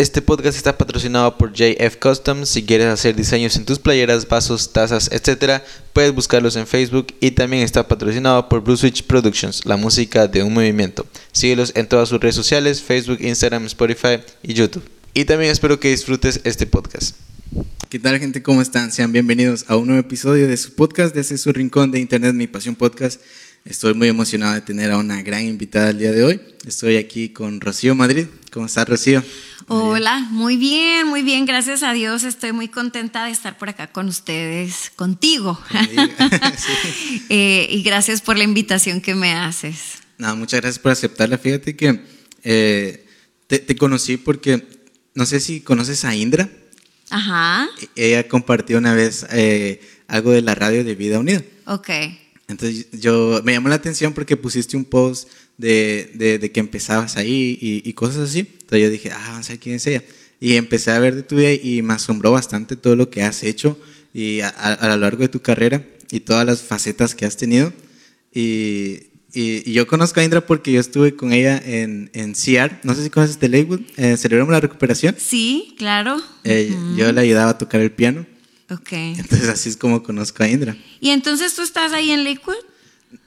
Este podcast está patrocinado por JF Customs. Si quieres hacer diseños en tus playeras, vasos, tazas, etc., puedes buscarlos en Facebook. Y también está patrocinado por Blue Switch Productions, la música de un movimiento. Síguelos en todas sus redes sociales: Facebook, Instagram, Spotify y YouTube. Y también espero que disfrutes este podcast. ¿Qué tal, gente? ¿Cómo están? Sean bienvenidos a un nuevo episodio de su podcast, desde su rincón de Internet, Mi Pasión Podcast. Estoy muy emocionado de tener a una gran invitada el día de hoy. Estoy aquí con Rocío Madrid. ¿Cómo estás, Rocío? Hola, muy bien, muy bien, gracias a Dios. Estoy muy contenta de estar por acá con ustedes, contigo. Eh, y gracias por la invitación que me haces. No, muchas gracias por aceptarla. Fíjate que eh, te, conocí porque, no sé si conoces a Indra. Ajá. E-, ella compartió una vez eh, algo de la radio de Vida Unida. Ok. Entonces yo me llamó la atención porque pusiste un post de, de, que empezabas ahí y, cosas así. Entonces yo dije, ah, vamos a ver quién es ella. Y empecé a ver de tu vida y me asombró bastante todo lo que has hecho y a, lo largo de tu carrera y todas las facetas que has tenido. Y, y, yo conozco a Indra porque yo estuve con ella en, en CR, no sé si conoces de Lakewood, eh, celebramos la recuperación. Sí, claro. Eh, yo le ayudaba a tocar el piano. Ok. Entonces así es como conozco a Indra. ¿Y entonces tú estás ahí en Lakewood?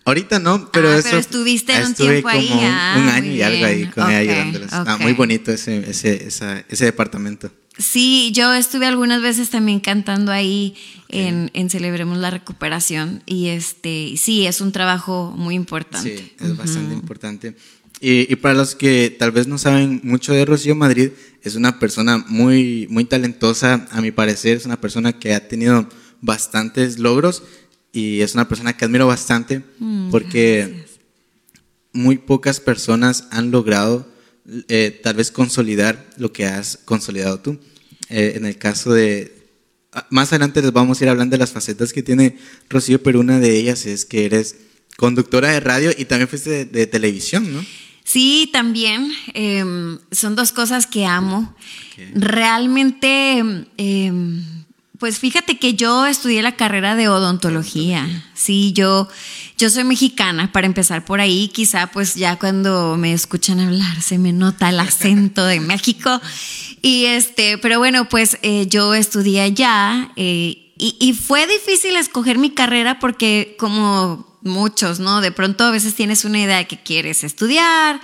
Ahorita no, pero ah, eso. Pero estuviste un tiempo ahí. un, ah, año y algo ahí con ella ayudándoles. Ah, muy bonito ese, ese, ese departamento. Sí, yo estuve algunas veces también cantando ahí en, en, Celebremos la Recuperación y este sí, es un trabajo muy importante. Sí, es bastante importante. Y, y, para los que tal vez no saben mucho de Rocío Madrid, es una persona muy, muy talentosa, a mi parecer, es una persona que ha tenido bastantes logros y es una persona que admiro bastante mm, porque muy pocas personas han logrado eh, tal vez consolidar lo que has consolidado tú. Eh, en el caso de... Ah, más adelante les vamos a ir hablando de las facetas que tiene Rocío, pero una de ellas es que eres conductora de radio y también fuiste de, televisión, ¿no? Sí, también. Em, son dos cosas que amo. Realmente... Pues fíjate que yo estudié la carrera de odontología. Sí, yo, yo soy mexicana, para empezar por ahí. Quizá pues ya cuando me escuchan hablar se me nota el acento de México. Y este, pero bueno, pues eh, yo estudié allá eh, y, y fue difícil escoger mi carrera porque como muchos, ¿no? De pronto a veces tienes una idea de que quieres estudiar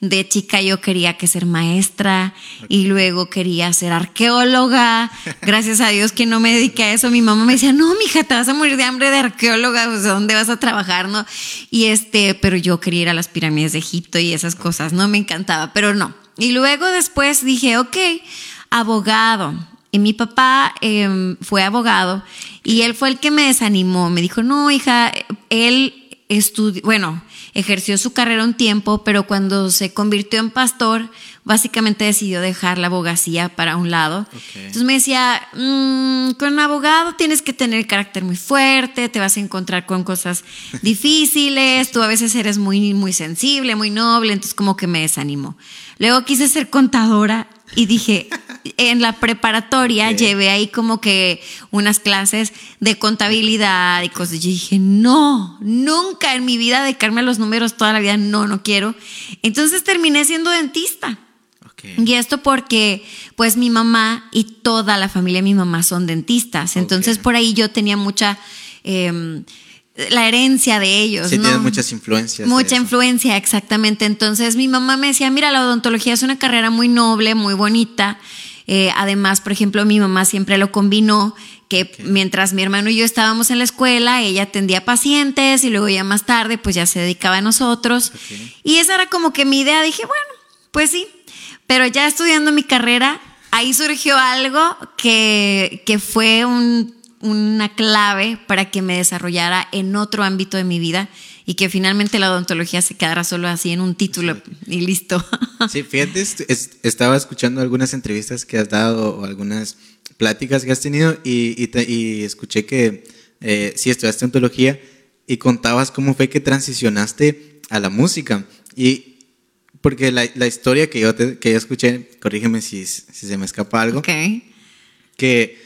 de chica yo quería que ser maestra y luego quería ser arqueóloga. Gracias a Dios que no me dediqué a eso. Mi mamá me decía, no, mija, te vas a morir de hambre de arqueóloga, o sea, ¿dónde vas a trabajar? ¿No? Y este, pero yo quería ir a las pirámides de Egipto y esas cosas, no me encantaba, pero no. Y luego después dije, ok, abogado. Y mi papá em, fue abogado y él fue el que me desanimó. Me dijo, no, hija, él estudió, bueno, ejerció su carrera un tiempo, pero cuando se convirtió en pastor, básicamente decidió dejar la abogacía para un lado. Entonces me decía, mm, con un abogado tienes que tener carácter muy fuerte, te vas a encontrar con cosas difíciles, tú a veces eres muy, muy sensible, muy noble, entonces como que me desanimó. Luego quise ser contadora y dije, en la preparatoria llevé ahí como que unas clases de contabilidad y cosas. Yo dije, no, nunca en mi vida dedicarme a los números toda la vida, no, no quiero. Entonces terminé siendo dentista. Y esto porque, pues, mi mamá y toda la familia de mi mamá son dentistas. Entonces, por ahí yo tenía mucha. Em, la herencia de ellos. Sí, ¿no? muchas influencias. Mucha influencia, exactamente. Entonces mi mamá me decía, mira, la odontología es una carrera muy noble, muy bonita. Eh, además, por ejemplo, mi mamá siempre lo combinó, que mientras mi hermano y yo estábamos en la escuela, ella atendía pacientes y luego ya más tarde, pues ya se dedicaba a nosotros. Y esa era como que mi idea. Dije, bueno, pues sí. Pero ya estudiando mi carrera, ahí surgió algo que, que fue un una clave para que me desarrollara en otro ámbito de mi vida y que finalmente la odontología se quedara solo así en un título y listo. Sí, fíjate, estaba escuchando algunas entrevistas que has dado o algunas pláticas que has tenido y, y, escuché que eh, sí estudiaste odontología y contabas cómo fue que transicionaste a la música. Y porque la, la historia que yo, te, que yo escuché, corrígeme si, si se me escapa algo, okay. que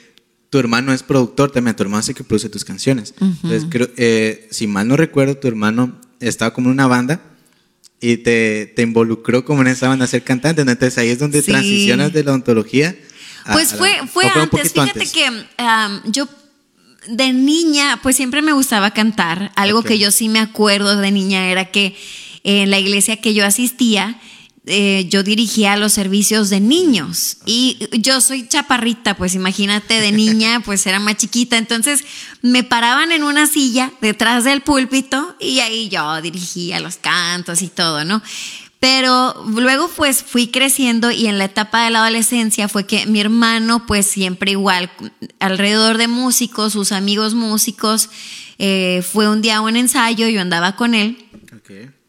tu hermano es productor también, tu hermano el que produce tus canciones. Entonces, creo, eh, si mal no recuerdo, tu hermano estaba como en una banda y te, te involucró como en esa banda a ser cantante. ¿no? Entonces ahí es donde Sí. transicionas de la odontología. a- Pues a la- fue, fue ¿o un antes, fíjate antes? que am, yo de niña, pues siempre me gustaba cantar. Algo que yo sí me acuerdo de niña era que en la iglesia que yo asistía, eh, yo dirigía los servicios de niños y yo soy chaparrita, pues imagínate de niña, pues era más chiquita, entonces me paraban en una silla detrás del púlpito y ahí yo dirigía los cantos y todo, ¿no? Pero luego pues fui creciendo y en la etapa de la adolescencia fue que mi hermano pues siempre igual, alrededor de músicos, sus amigos músicos, eh, fue un día a un ensayo, yo andaba con él.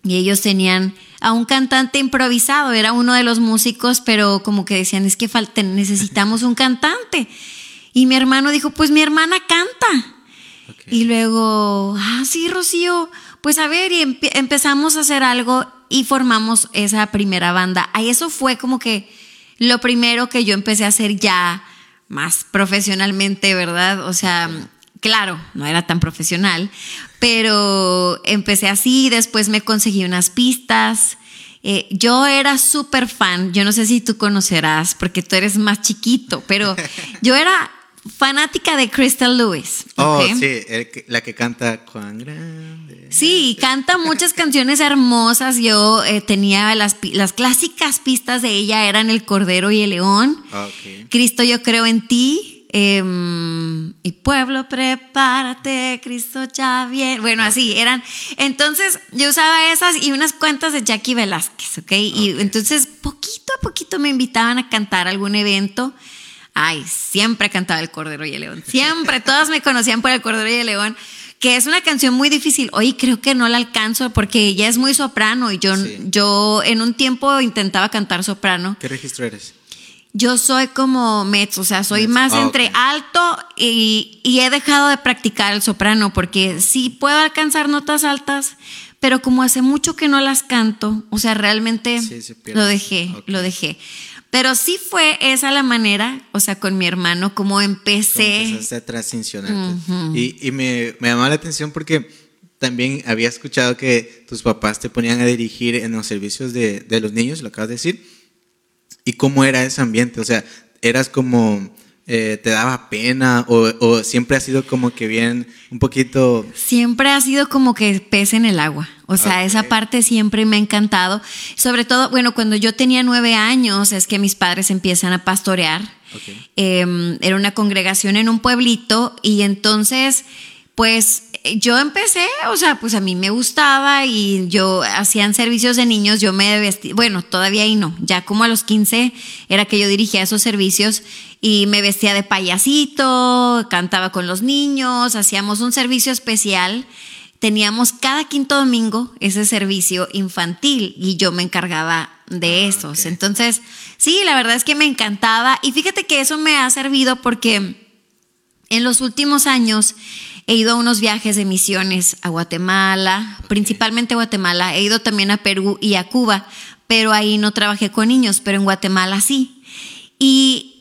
Y ellos tenían a un cantante improvisado, era uno de los músicos, pero como que decían, es que falta, necesitamos un cantante. Y mi hermano dijo, pues mi hermana canta. Y luego, ah, sí, Rocío, pues a ver, y empe- empezamos a hacer algo y formamos esa primera banda. Ahí eso fue como que lo primero que yo empecé a hacer ya más profesionalmente, ¿verdad? O sea, claro, no era tan profesional, pero empecé así, después me conseguí unas pistas. Eh, yo era súper fan, yo no sé si tú conocerás, porque tú eres más chiquito, pero yo era fanática de Crystal Lewis. Oh, sí, la que canta Cuán grande. Sí, canta muchas canciones hermosas. Yo eh, tenía las, las clásicas pistas de ella, eran El Cordero y el León. Ah. Cristo, yo creo en ti. Em, y pueblo, prepárate, Cristo ya viene. Bueno, así eran. Entonces, yo usaba esas y unas cuantas de Jackie Velázquez, ¿ok? Y entonces, poquito a poquito me invitaban a cantar algún evento. Ay, siempre cantaba El Cordero y el León. Siempre, todas me conocían por El Cordero y el León, que es una canción muy difícil. Hoy creo que no la alcanzo porque ella es muy soprano y yo, Sí. yo en un tiempo intentaba cantar soprano. ¿Qué registro eres? Yo soy como mezzo, o sea, soy más Ah, entre ok. alto y, y he dejado de practicar el soprano porque sí puedo alcanzar notas altas, pero como hace mucho que no las canto, o sea, realmente Sí, se lo dejé, Ok. lo dejé. Pero sí fue esa la manera, o sea, con mi hermano, como empecé. empezaste a transicionarte. Y, y me, me llamaba la atención porque también había escuchado que tus papás te ponían a dirigir en los servicios de, de los niños, lo acabas de decir. ¿Y cómo era ese ambiente? O sea, ¿eras como, eh, te daba pena o, o siempre ha sido como que bien, un poquito... Siempre ha sido como que pez en el agua. O sea, Ok. esa parte siempre me ha encantado. Sobre todo, bueno, cuando yo tenía nueve años es que mis padres empiezan a pastorear. Ok. Eh, era una congregación en un pueblito y entonces, pues eh, yo empecé, o sea, pues a mí me gustaba y yo hacían servicios de niños, yo me vestía, bueno, todavía ahí no, ya como a los 15 era que yo dirigía esos servicios y me vestía de payasito, cantaba con los niños, hacíamos un servicio especial. Teníamos cada quinto domingo ese servicio infantil y yo me encargaba de Ah, esos. Entonces, sí, la verdad es que me encantaba y fíjate que eso me ha servido porque en los últimos años he ido a unos viajes de misiones a Guatemala, principalmente a Guatemala, he ido también a Perú y a Cuba, pero ahí no trabajé con niños, pero en Guatemala sí. Y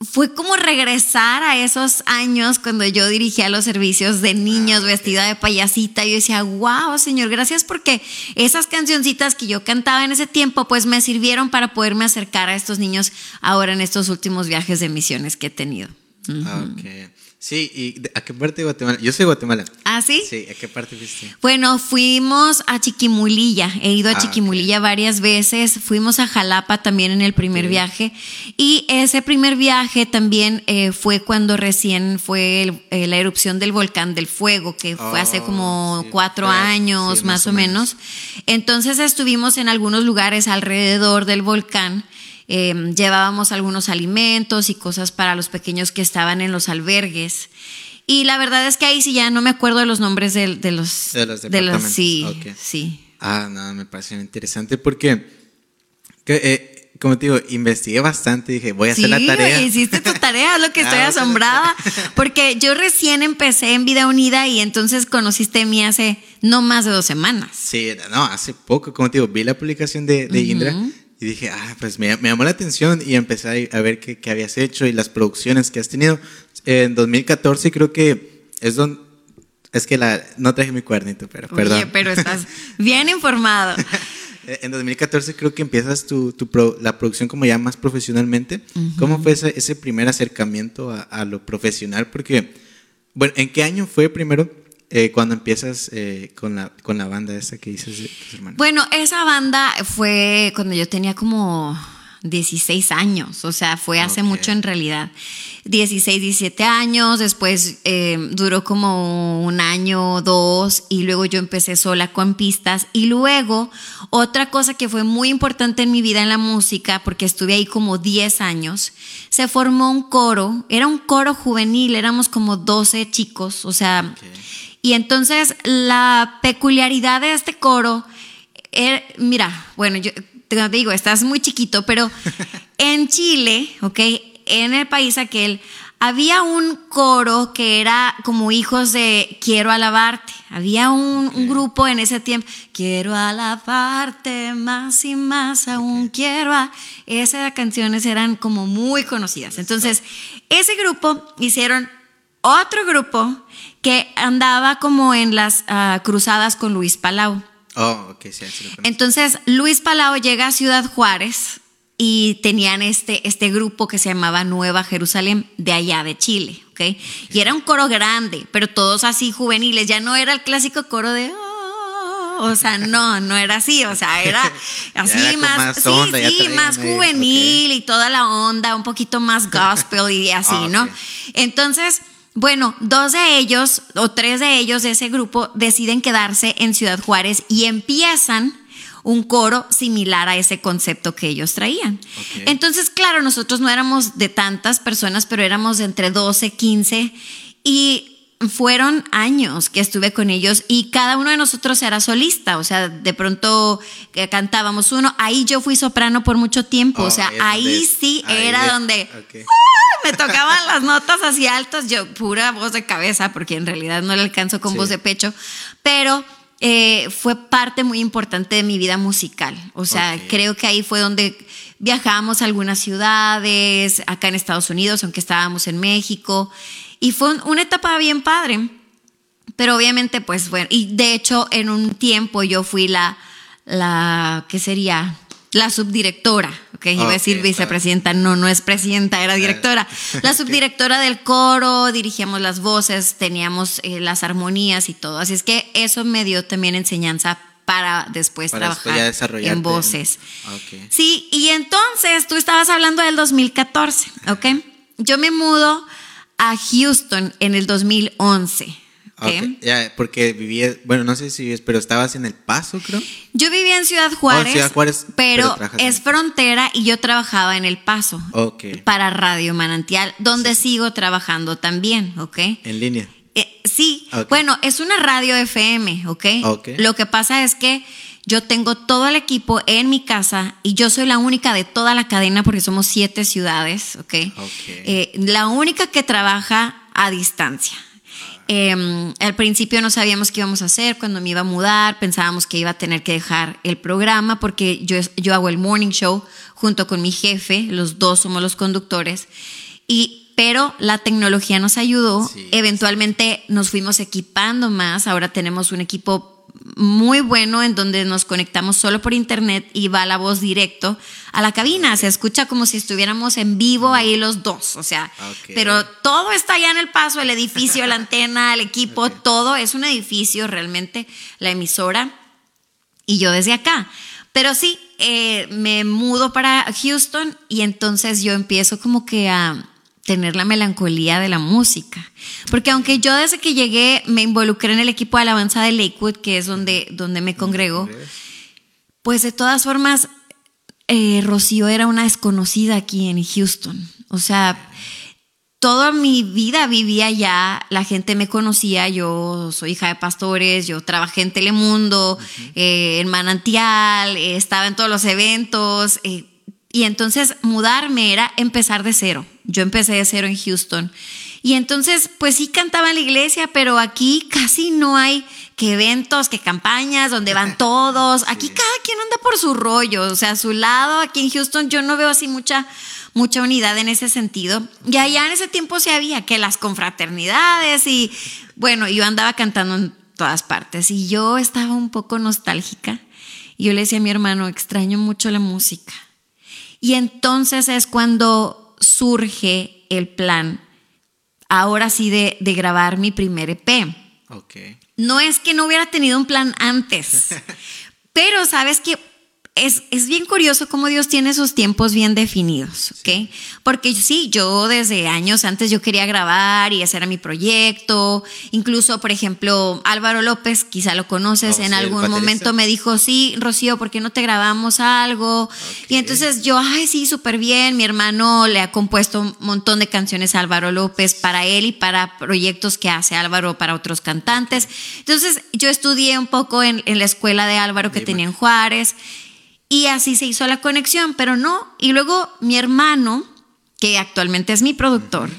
fue como regresar a esos años cuando yo dirigía los servicios de niños vestida de payasita. Yo decía, wow, Señor, gracias porque esas cancioncitas que yo cantaba en ese tiempo, pues me sirvieron para poderme acercar a estos niños ahora en estos últimos viajes de misiones que he tenido. Ah, ok. Sí, ¿y a qué parte de Guatemala? Yo soy de Guatemala. ¿Ah, sí? Sí, ¿a qué parte fuiste? Bueno, fuimos a Chiquimulilla. He ido a Ah, Chiquimulilla varias veces. Fuimos a Jalapa también en el primer viaje. Y ese primer viaje también eh, fue cuando recién fue el- eh, la erupción del volcán del fuego, que fue hace Oh, como sí, cuatro años, sí, más, o menos. Entonces estuvimos en algunos lugares alrededor del volcán. Eh, llevábamos algunos alimentos y cosas para los pequeños que estaban en los albergues. Y la verdad es que ahí sí ya no me acuerdo de los nombres de, de los... De los los- departamentos, sí, ok. sí. Ah, no, me parece interesante porque, que, eh, como te digo, investigué bastante, dije, voy a hacer la tarea. hiciste tu tarea, es lo que estoy Ah, voy a hacer la asombrada. Porque yo recién empecé en Vida Unida y entonces conociste a mí hace no más de dos semanas. Sí, no, hace poco, como te digo, vi la publicación de, de Indra y dije, ah, pues me, me llamó la atención y empecé a, a ver qué, qué habías hecho y las producciones que has tenido. En 2014 creo que es donde... Es que la, no traje mi cuadernito, pero perdón. Oye, pero estás bien informado. Eh, en 2014 creo que empiezas tu, tu pro- la producción como ya más profesionalmente. ¿Cómo fue ese, ese primer acercamiento a, a lo profesional? Porque, bueno, ¿en qué año fue primero eh, cuando empiezas eh, con, la, con la banda esa que dices de tus hermanos? Bueno, esa banda fue cuando yo tenía como 16 años, o sea, fue hace mucho en realidad. 16, 17 años, después eh, duró como un año, dos, y luego yo empecé sola con pistas. Y luego, otra cosa que fue muy importante en mi vida en la música, porque estuve ahí como 10 años, se formó un coro, era un coro juvenil, éramos como 12 chicos, o sea, y entonces la peculiaridad de este coro, er- mira, bueno, yo te digo, estás muy chiquito, pero en Chile, ¿ok? En el país aquel, había un coro que era como hijos de Quiero alabarte. Había un, un grupo en ese tiempo, Quiero alabarte más y más, aún quiero. a-". Esas canciones eran como muy conocidas. Entonces, ese grupo hicieron otro grupo que andaba como en las ah, cruzadas con Luis Palau. Oh, ok, sí, sí lo. Entonces, Luis Palau llega a Ciudad Juárez y tenían este, este grupo que se llamaba Nueva Jerusalén de allá de Chile, ¿ok? Y era un coro grande, pero todos así juveniles, ya no era el clásico coro de... "Oh", o sea, no, no era así, o sea, era así era más, más sí, onda, sí, traían más juvenil y toda la onda, un poquito más gospel y así, Ah, ok. ¿no? Entonces, bueno, dos de ellos o tres de ellos de ese grupo deciden quedarse en Ciudad Juárez y empiezan un coro similar a ese concepto que ellos traían. Entonces, claro, nosotros no éramos de tantas personas, pero éramos de entre 12, 15 y fueron años que estuve con ellos y cada uno de nosotros era solista, o sea, de pronto eh, cantábamos uno, ahí yo fui soprano por mucho tiempo, Oh, o sea, es ahí sí ahí era donde ok. me tocaban las notas así altas, yo pura voz de cabeza, porque en realidad no le alcanzo con Sí. voz de pecho, pero eh, fue parte muy importante de mi vida musical. O sea, creo que ahí fue donde viajamos a algunas ciudades, acá en Estados Unidos, aunque estábamos en México, y fue un- una etapa bien padre. Pero obviamente, pues bueno, y de hecho en un tiempo yo fui la, la ¿qué sería? La subdirectora, ¿ok? Iba a decir vicepresidenta, no, no es presidenta, era directora. La subdirectora del coro, dirigíamos las voces, teníamos eh, las armonías y todo. Así es que eso me dio también enseñanza para después Para trabajar en voces. Ok. Sí, y entonces tú estabas hablando del 2014, ¿ok? Yo me mudo a Houston en el 2011. ¿ok? Ok, Ya, porque vivías, bueno, no sé si vives, pero estabas en El Paso, creo. Yo vivía en Ciudad Juárez, Oh, Ciudad Juárez, pero es frontera y yo trabajaba en El Paso Ok. para Radio Manantial, donde sigo trabajando también, ¿ok? En línea. Eh, sí, Ok. bueno, es una radio FM, ¿ok? Ok. Lo que pasa es que yo tengo todo el equipo en mi casa y yo soy la única de toda la cadena porque somos siete ciudades, ¿ok? Ok. Eh, la única que trabaja a distancia. Eh, al principio no sabíamos qué íbamos a hacer cuando me iba a mudar, pensábamos que iba a tener que dejar el programa porque yo, yo hago el morning show junto con mi jefe, los dos somos los conductores, y, pero la tecnología nos ayudó, Sí. eventualmente nos fuimos equipando más, ahora tenemos un equipo muy bueno en donde nos conectamos solo por internet y va la voz directo a la cabina, se escucha como si estuviéramos en vivo ahí los dos, o sea, Ok. pero todo está allá en el paso, el edificio, la antena, el equipo, todo es un edificio realmente, la emisora y yo desde acá. Pero sí, eh, me mudo para Houston y entonces yo empiezo como que a tener la melancolía de la música. Porque aunque yo desde que llegué me involucré en el equipo de alabanza de Lakewood, que es donde, donde me congrego, pues de todas formas, eh, Rocío era una desconocida aquí en Houston. O sea, toda mi vida vivía allá, la gente me conocía, yo soy hija de pastores, yo trabajé en Telemundo, eh, en Manantial, eh, estaba en todos los eventos. Y entonces mudarme era empezar de cero. Yo empecé de cero en Houston. Y entonces, pues sí cantaba en la iglesia, pero aquí casi no hay que eventos, que campañas, donde van todos. Aquí cada quien anda por su rollo, o sea, a su lado. Aquí en Houston yo no veo así mucha, mucha unidad en ese sentido. Y allá en ese tiempo sí había que las confraternidades y bueno, yo andaba cantando en todas partes y yo estaba un poco nostálgica. Y yo le decía a mi hermano, extraño mucho la música. Y entonces es cuando surge el plan, ahora sí, de, de grabar mi primer EP. Ok. No es que no hubiera tenido un plan antes, pero sabes que es, es, bien curioso cómo Dios tiene sus tiempos bien definidos, ¿ok? Porque sí, yo desde años antes yo quería grabar y ese era mi proyecto. Incluso, por ejemplo, Álvaro López, quizá lo conoces, Oh, en sí, algún momento me dijo, sí, Rocío, ¿por qué no te grabamos algo? Y entonces yo, ay, sí, súper bien. Mi hermano le ha compuesto un montón de canciones a Álvaro López para él y para proyectos que hace Álvaro para otros cantantes. Entonces yo estudié un poco en, en la escuela de Álvaro que tenía en Juárez. Y así se hizo la conexión, pero no. Y luego mi hermano, que actualmente es mi productor,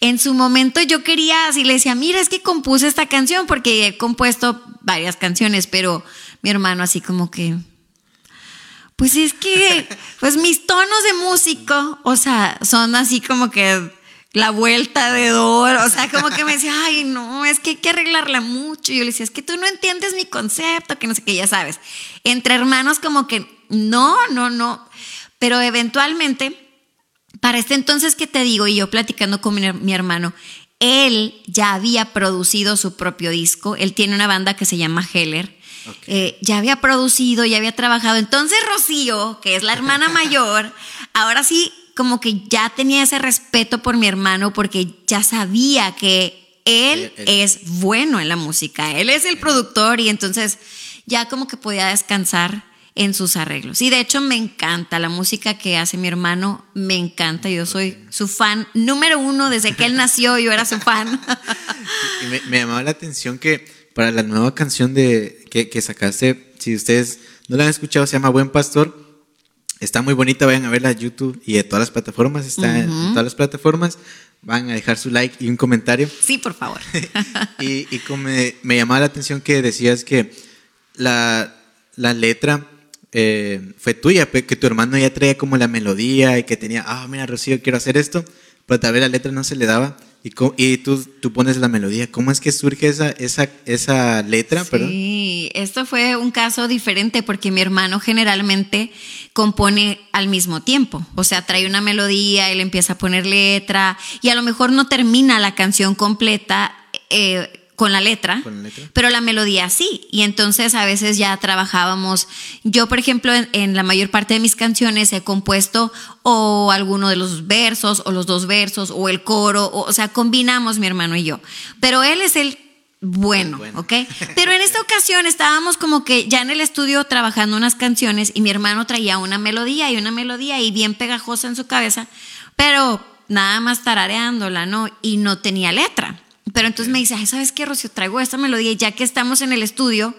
en su momento yo quería, así le decía, mira, es que compuse esta canción porque he compuesto varias canciones, pero mi hermano así como que, pues es que, pues mis tonos de músico, o sea, son así como que la vuelta de dor, o sea, como que me decía, ay, no, es que hay que arreglarla mucho. Y yo le decía, es que tú no entiendes mi concepto, que no sé qué, ya sabes. Entre hermanos como que, no, no, no. Pero eventualmente, para este entonces que te digo, y yo platicando con mi, mi hermano, él ya había producido su propio disco, él tiene una banda que se llama Heller. Ok. Eh, ya había producido, ya había trabajado. Entonces Rocío, que es la hermana mayor, ahora sí como que ya tenía ese respeto por mi hermano porque ya sabía que él- es bueno en la música, él es el productor y entonces ya como que podía descansar en sus arreglos. Y de hecho me encanta la música que hace mi hermano, me encanta, yo soy su fan número uno desde que él nació, yo era su fan. Y me, me llamaba la atención que para la nueva canción de, que, que sacaste, si ustedes no la han escuchado, se llama Buen Pastor. Está muy bonita, vayan a verla a YouTube y en todas las plataformas. Está en todas las plataformas. Van a dejar su like y un comentario. Sí, por favor. y y como me, me llamaba la atención que decías que la, la letra eh, fue tuya, que tu hermano ya traía como la melodía y que tenía, ah, mira, Rocío, quiero hacer esto, pero tal vez la letra no se le daba. Y, y tú, tú pones la melodía. ¿Cómo es que surge esa, esa, esa letra? Perdón? Sí, esto fue un caso diferente porque mi hermano generalmente compone al mismo tiempo. O sea, trae una melodía, él empieza a poner letra y a lo mejor no termina la canción completa eh, con la letra, Con la letra. pero la melodía sí. Y entonces a veces ya trabajábamos. Yo, por ejemplo, en, en la mayor parte de mis canciones he compuesto o alguno de los versos, o los dos versos, o el coro, o, o sea, combinamos mi hermano y yo. Pero él es el bueno, Bueno. ¿ok? Pero en esta ocasión estábamos como que ya en el estudio trabajando unas canciones y mi hermano traía una melodía y una melodía y bien pegajosa en su cabeza, pero nada más tarareándola, ¿no? Y no tenía letra. Pero entonces me dice, ay, ¿sabes qué, Rocío? Traigo esta melodía y ya que estamos en el estudio,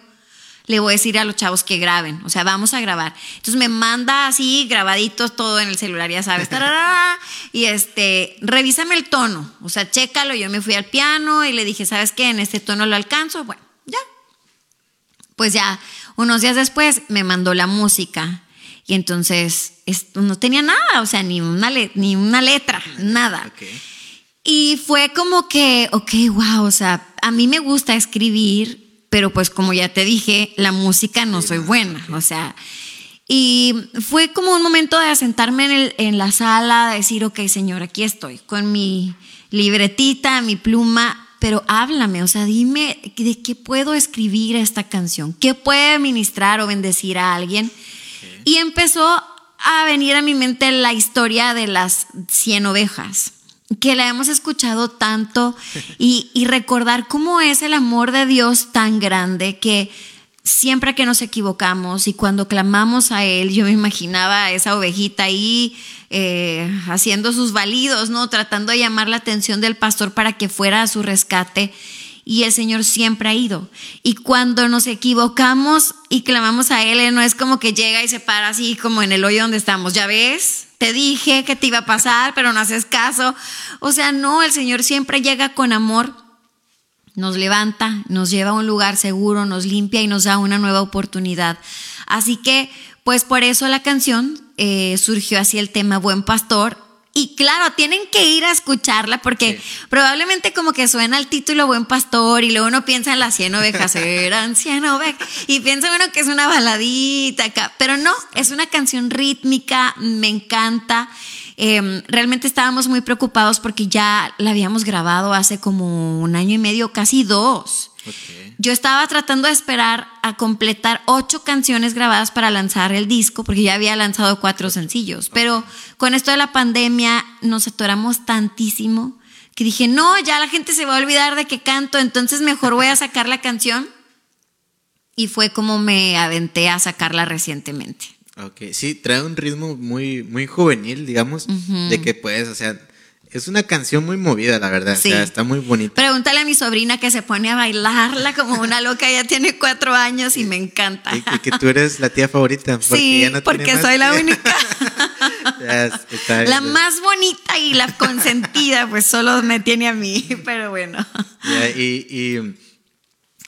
le voy a decir a los chavos que graben, o sea, vamos a grabar. Entonces me manda así grabaditos todo en el celular, ya sabes, tarará, y este, revísame el tono, o sea, chécalo, yo me fui al piano y le dije, ¿sabes qué? En este tono lo alcanzo, bueno, ya. Pues ya, unos días después me mandó la música y entonces no tenía nada, o sea, ni una, le- ni una letra, nada. Y fue como que, ok, wow, o sea, a mí me gusta escribir, pero pues como ya te dije, la música no soy buena, o sea, y fue como un momento de sentarme en, el- en la sala, de decir, ok, señor, aquí estoy, con mi libretita, mi pluma, pero háblame, o sea, dime de qué puedo escribir esta canción, qué puede ministrar o bendecir a alguien. Y empezó a venir a mi mente la historia de las 100 ovejas, que la hemos escuchado tanto y, recordar cómo es el amor de Dios tan grande que siempre que nos equivocamos y cuando clamamos a Él, yo me imaginaba a esa ovejita ahí eh, haciendo sus validos, ¿no? Tratando de llamar la atención del pastor para que fuera a su rescate. Y el Señor siempre ha ido. Y cuando nos equivocamos y clamamos a Él, Él no es como que llega y se para así como en el hoyo donde estamos. ¿Ya ves? Te dije que te iba a pasar, pero no haces caso. O sea, no, el Señor siempre llega con amor nos levanta, nos lleva a un lugar seguro, nos limpia y nos da una nueva oportunidad. Así que, pues por eso la canción eh, surgió así el tema Buen Pastor Y claro, tienen que ir a escucharla porque probablemente como que suena el título Buen Pastor y luego uno piensa en las 100 ovejas, eran 100 ovejas, y piensa uno que es una baladita acá, pero no, es una canción rítmica, me encanta. Em, realmente estábamos muy preocupados porque ya la habíamos grabado hace como un año y medio, casi dos. Yo estaba tratando de esperar a completar ocho canciones grabadas para lanzar el disco, porque ya había lanzado cuatro sencillos. Pero con esto de la pandemia nos atoramos tantísimo que dije, no, ya la gente se va a olvidar de que canto, entonces mejor voy a sacar la canción. Y fue como me aventé a sacarla recientemente. Ok, sí, trae un ritmo muy, muy juvenil, digamos, de que puedes, o sea, es una canción muy movida, la verdad. Sí. O sea, está muy bonita. Pregúntale a mi sobrina que se pone a bailarla como una loca. Ya tiene cuatro años y me encanta. Y, que tú eres la tía favorita. Porque sí, ya no porque soy la única. la más bonita y la consentida, pues solo me tiene a mí. Pero bueno. y,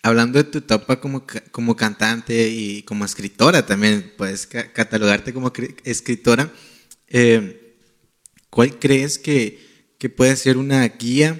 hablando de tu etapa como, como cantante y como escritora también, puedes catalogarte como escritora. Eh, ¿Cuál crees que que puede ser una guía,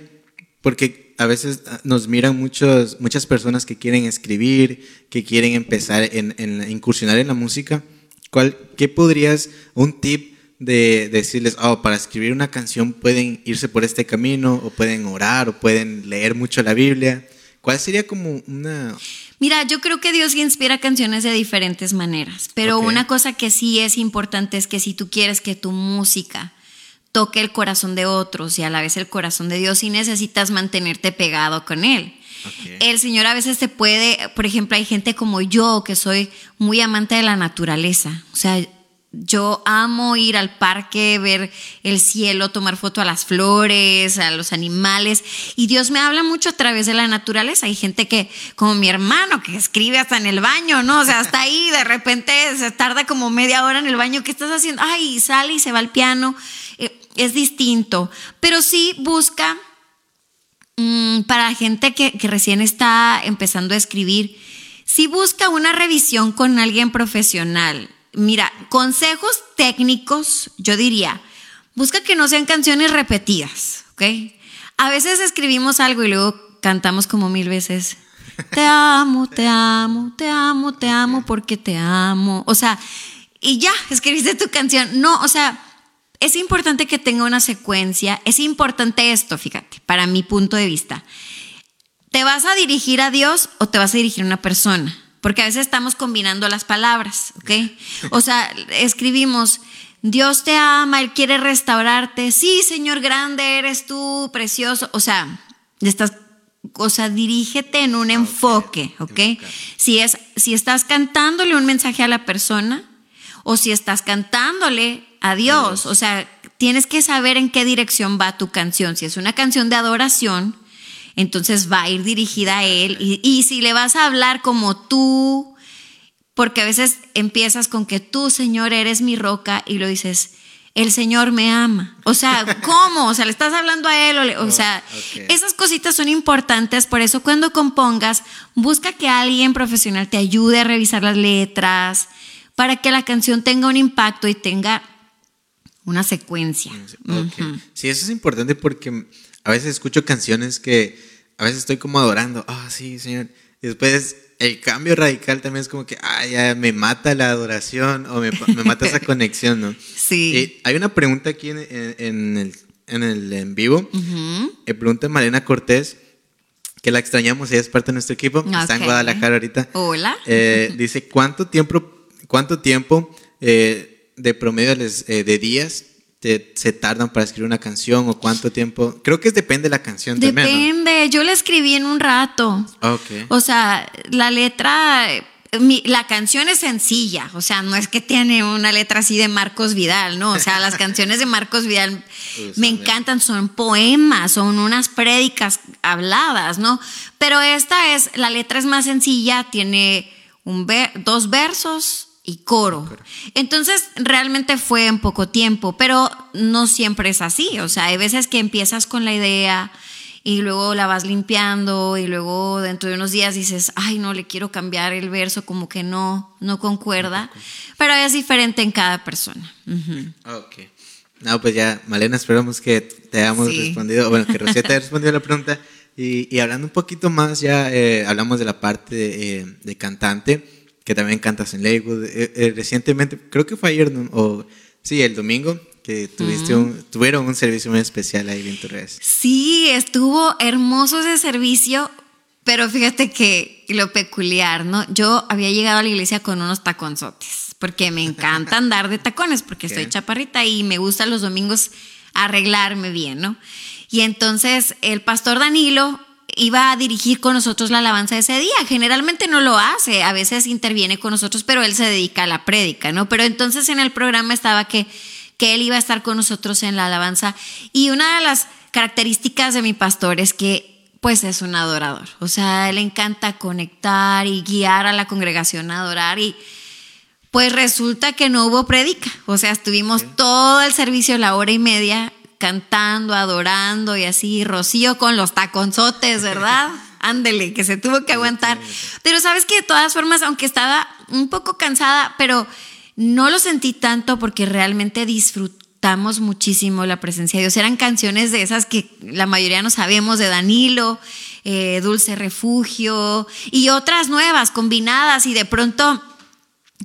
porque a veces ah, nos miran muchos, muchas personas que quieren escribir, que quieren empezar en, en incursionar en la música. ¿Cuál, ¿Qué podrías, un tip de, decirles, oh, para escribir una canción pueden irse por este camino, o pueden orar, o pueden leer mucho la Biblia? ¿Cuál sería como una... Mira, yo creo que Dios inspira canciones de diferentes maneras, pero una cosa que sí es importante es que si tú quieres que tu música toque el corazón de otros y a la vez el corazón de Dios y necesitas mantenerte pegado con Él. El Señor a veces te puede, por ejemplo, hay gente como yo que soy muy amante de la naturaleza. O sea, yo amo ir al parque, ver el cielo, tomar foto a las flores, a los animales. Y Dios me habla mucho a través de la naturaleza. Hay gente que, como mi hermano, que escribe hasta en el baño, ¿no? O sea, hasta ahí de repente se tarda como media hora en el baño. ¿Qué estás haciendo? Ay, sale y se va al piano. Es distinto, pero sí busca mm, para gente que, recién está empezando a escribir, sí busca una revisión con alguien profesional. Mira, consejos técnicos, yo diría, busca que no sean canciones repetidas, ¿ok? A veces escribimos algo y luego cantamos como mil veces. Te amo, te amo, te amo, te amo porque te amo. O sea, y ya, escribiste tu canción. No, o sea, es importante que tenga una secuencia, es importante esto, fíjate, para mi punto de vista. ¿Te vas a dirigir a Dios o te vas a dirigir a una persona? Porque a veces estamos combinando las palabras, ¿ok? O sea, escribimos, Dios te ama, Él quiere restaurarte. Sí, Señor, grande eres tú, precioso. O sea, estás, o sea, dirígete en un enfoque, ¿ok? Si, es, si estás cantándole un mensaje a la persona o si estás cantándole Adiós, O sea, tienes que saber en qué dirección va tu canción. Si es una canción de adoración, entonces va a ir dirigida a Él. Y, si le vas a hablar como tú, porque a veces empiezas con que tú, Señor, eres mi roca y lo dices, el Señor me ama. O sea, ¿cómo? O sea, le estás hablando a Él. O, oh, sea, esas cositas son importantes. Por eso cuando compongas, busca que alguien profesional te ayude a revisar las letras para que la canción tenga un impacto y tenga una secuencia. Sí, eso es importante porque a veces escucho canciones que a veces estoy como adorando, ah, sí, Señor. Y después el cambio radical también es como que, ah, ya me mata la adoración o me, mata esa conexión, ¿no? Sí. hay una pregunta aquí en, el, en el en vivo. Uh pregunta Marina Cortés, que la extrañamos, ella es parte de nuestro equipo, está en Guadalajara ahorita. Hola. Eh, dice, ¿cuánto tiempo, cuánto tiempo eh, de promedio eh, de días se tardan para escribir una canción o cuánto tiempo? Creo que depende de la canción depende. Depende, yo la escribí en un rato. Okay. O sea, la letra, la canción es sencilla, o sea, no es que tiene una letra así de Marcos Vidal, ¿no? O sea, las canciones de Marcos Vidal me encantan, son poemas, son unas prédicas habladas, ¿no? Pero esta es, la letra es más sencilla, tiene un dos versos, y coro. Entonces, realmente fue en poco tiempo, pero no siempre es así. O sea, hay veces que empiezas con la idea y luego la vas limpiando y luego dentro de unos días dices, ay, no, le quiero cambiar el verso, como que no, no concuerda. Pero es diferente en cada persona. Ok. No, pues ya, Malena, esperamos que te hayamos respondido, bueno, que Rocío te haya respondido la pregunta. Y, hablando un poquito más, ya eh, hablamos de la parte de, eh, cantante, que también cantas en Lakewood. Eh, recientemente, creo que fue ayer, o sí, el domingo, que tuviste un, tuvieron un servicio muy especial ahí en Torres. Sí, estuvo hermoso ese servicio, pero fíjate que lo peculiar, ¿no? Yo había llegado a la iglesia con unos taconzotes, porque me encanta andar de tacones, porque estoy chaparrita y me gusta los domingos arreglarme bien, ¿no? Y entonces el pastor Danilo iba a dirigir con nosotros la alabanza ese día. Generalmente no lo hace, a veces interviene con nosotros, pero él se dedica a la prédica, ¿no? Pero entonces en el programa estaba que, que él iba a estar con nosotros en la alabanza. Y una de las características de mi pastor es que pues es un adorador. O sea, le encanta conectar y guiar a la congregación a adorar y pues resulta que no hubo prédica. O sea, estuvimos todo el servicio, la hora y media, cantando, adorando y así, Rocío con los taconzotes, ¿verdad? Ándele, que se tuvo que aguantar. Pero sabes que de todas formas, aunque estaba un poco cansada, pero no lo sentí tanto porque realmente disfruté muchísimo la presencia de Dios. Eran canciones de esas que la mayoría no sabemos, de Danilo, eh, Dulce Refugio y otras nuevas combinadas y de pronto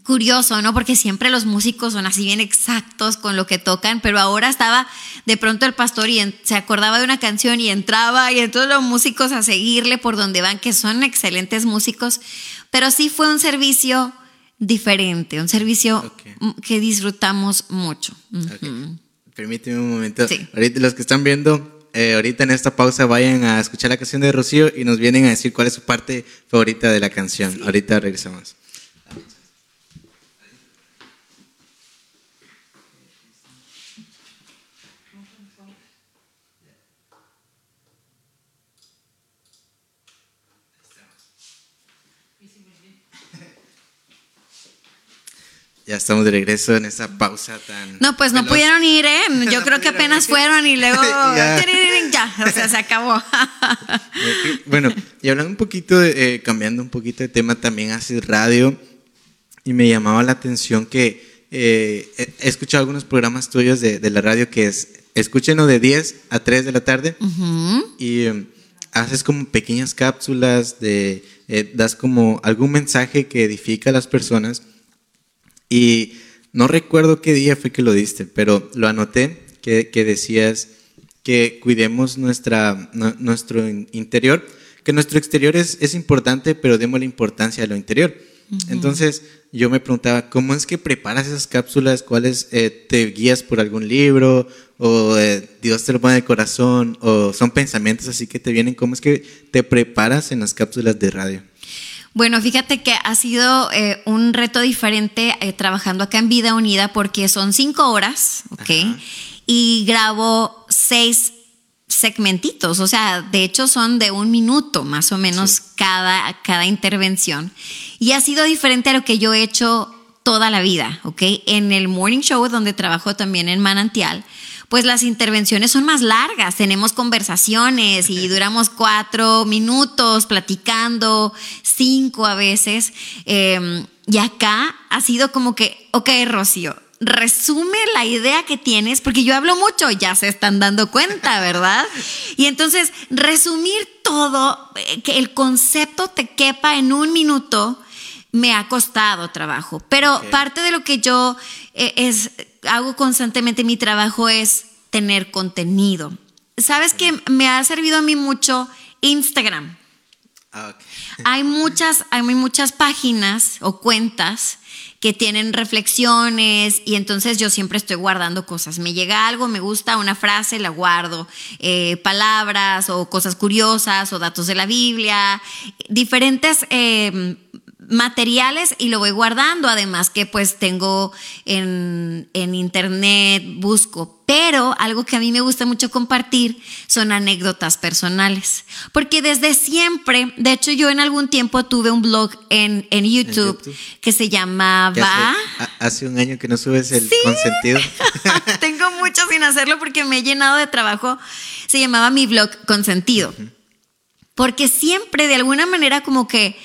curioso, ¿no? Porque siempre los músicos son así bien exactos con lo que tocan, pero ahora estaba de pronto el pastor y se acordaba de una canción y entraba y entonces los músicos a seguirle por donde van, que son excelentes músicos, pero sí fue un servicio diferente, un servicio que disfrutamos mucho. Permíteme un momento. Ahorita los que están viendo, eh, ahorita en esta pausa vayan a escuchar la canción de Rocío y nos vienen a decir cuál es su parte favorita de la canción. Ahorita regresamos. Ya estamos de regreso en esa pausa tan. No, pues no pudieron ir, ¿eh? Yo creo que apenas fueron y luego. ya. o sea, se acabó. bueno, y hablando un poquito, eh, cambiando un poquito de tema, también haces radio y me llamaba la atención que eh, he escuchado algunos programas tuyos de, la radio que es. Escúchenlo de 10 a 3 de la tarde y em, haces como pequeñas cápsulas, de, eh, das como algún mensaje que edifica a las personas y no recuerdo qué día fue que lo diste, pero lo anoté, que, decías que cuidemos nuestra, nuestro interior, que nuestro exterior es, es importante, pero demos la importancia a lo interior. Entonces yo me preguntaba, ¿cómo es que preparas esas cápsulas? ¿Cuáles eh, te guías por algún libro? ¿O eh, Dios te lo pone en el corazón? ¿O son pensamientos así que te vienen? ¿Cómo es que te preparas en las cápsulas de radio? Bueno, fíjate que ha sido eh, un reto diferente eh, trabajando acá en Vida Unida porque son cinco horas, ¿ok? Y grabo seis segmentitos, o sea, de hecho son de un minuto más o menos cada, cada intervención. Y ha sido diferente a lo que yo he hecho toda la vida, ¿ok? En el morning show donde trabajo también en Manantial, pues las intervenciones son más largas, tenemos conversaciones y duramos cuatro minutos platicando, cinco a veces. Em, y acá ha sido como que, ok, Rocío, resume la idea que tienes, porque yo hablo mucho, ya se están dando cuenta, ¿verdad? Y entonces, resumir todo, eh, que el concepto te quepa en un minuto, me ha costado trabajo. Pero parte de lo que yo eh, es, hago constantemente mi trabajo es tener contenido. ¿Sabes que me ha servido a mí mucho Instagram? Ah, hay, muchas, hay muchas páginas o cuentas que tienen reflexiones y entonces yo siempre estoy guardando cosas. Me llega algo, me gusta una frase, la guardo. Eh, palabras o cosas curiosas o datos de la Biblia, diferentes eh, materiales y lo voy guardando. Además que pues tengo en, en, internet, busco. Pero algo que a mí me gusta mucho compartir son anécdotas personales. Porque desde siempre, de hecho yo en algún tiempo tuve un blog en, en, YouTube, que se llamaba... Hace, un año que no subes el consentido. tengo mucho sin hacerlo porque me he llenado de trabajo. Se llamaba mi blog consentido. Porque siempre de alguna manera como que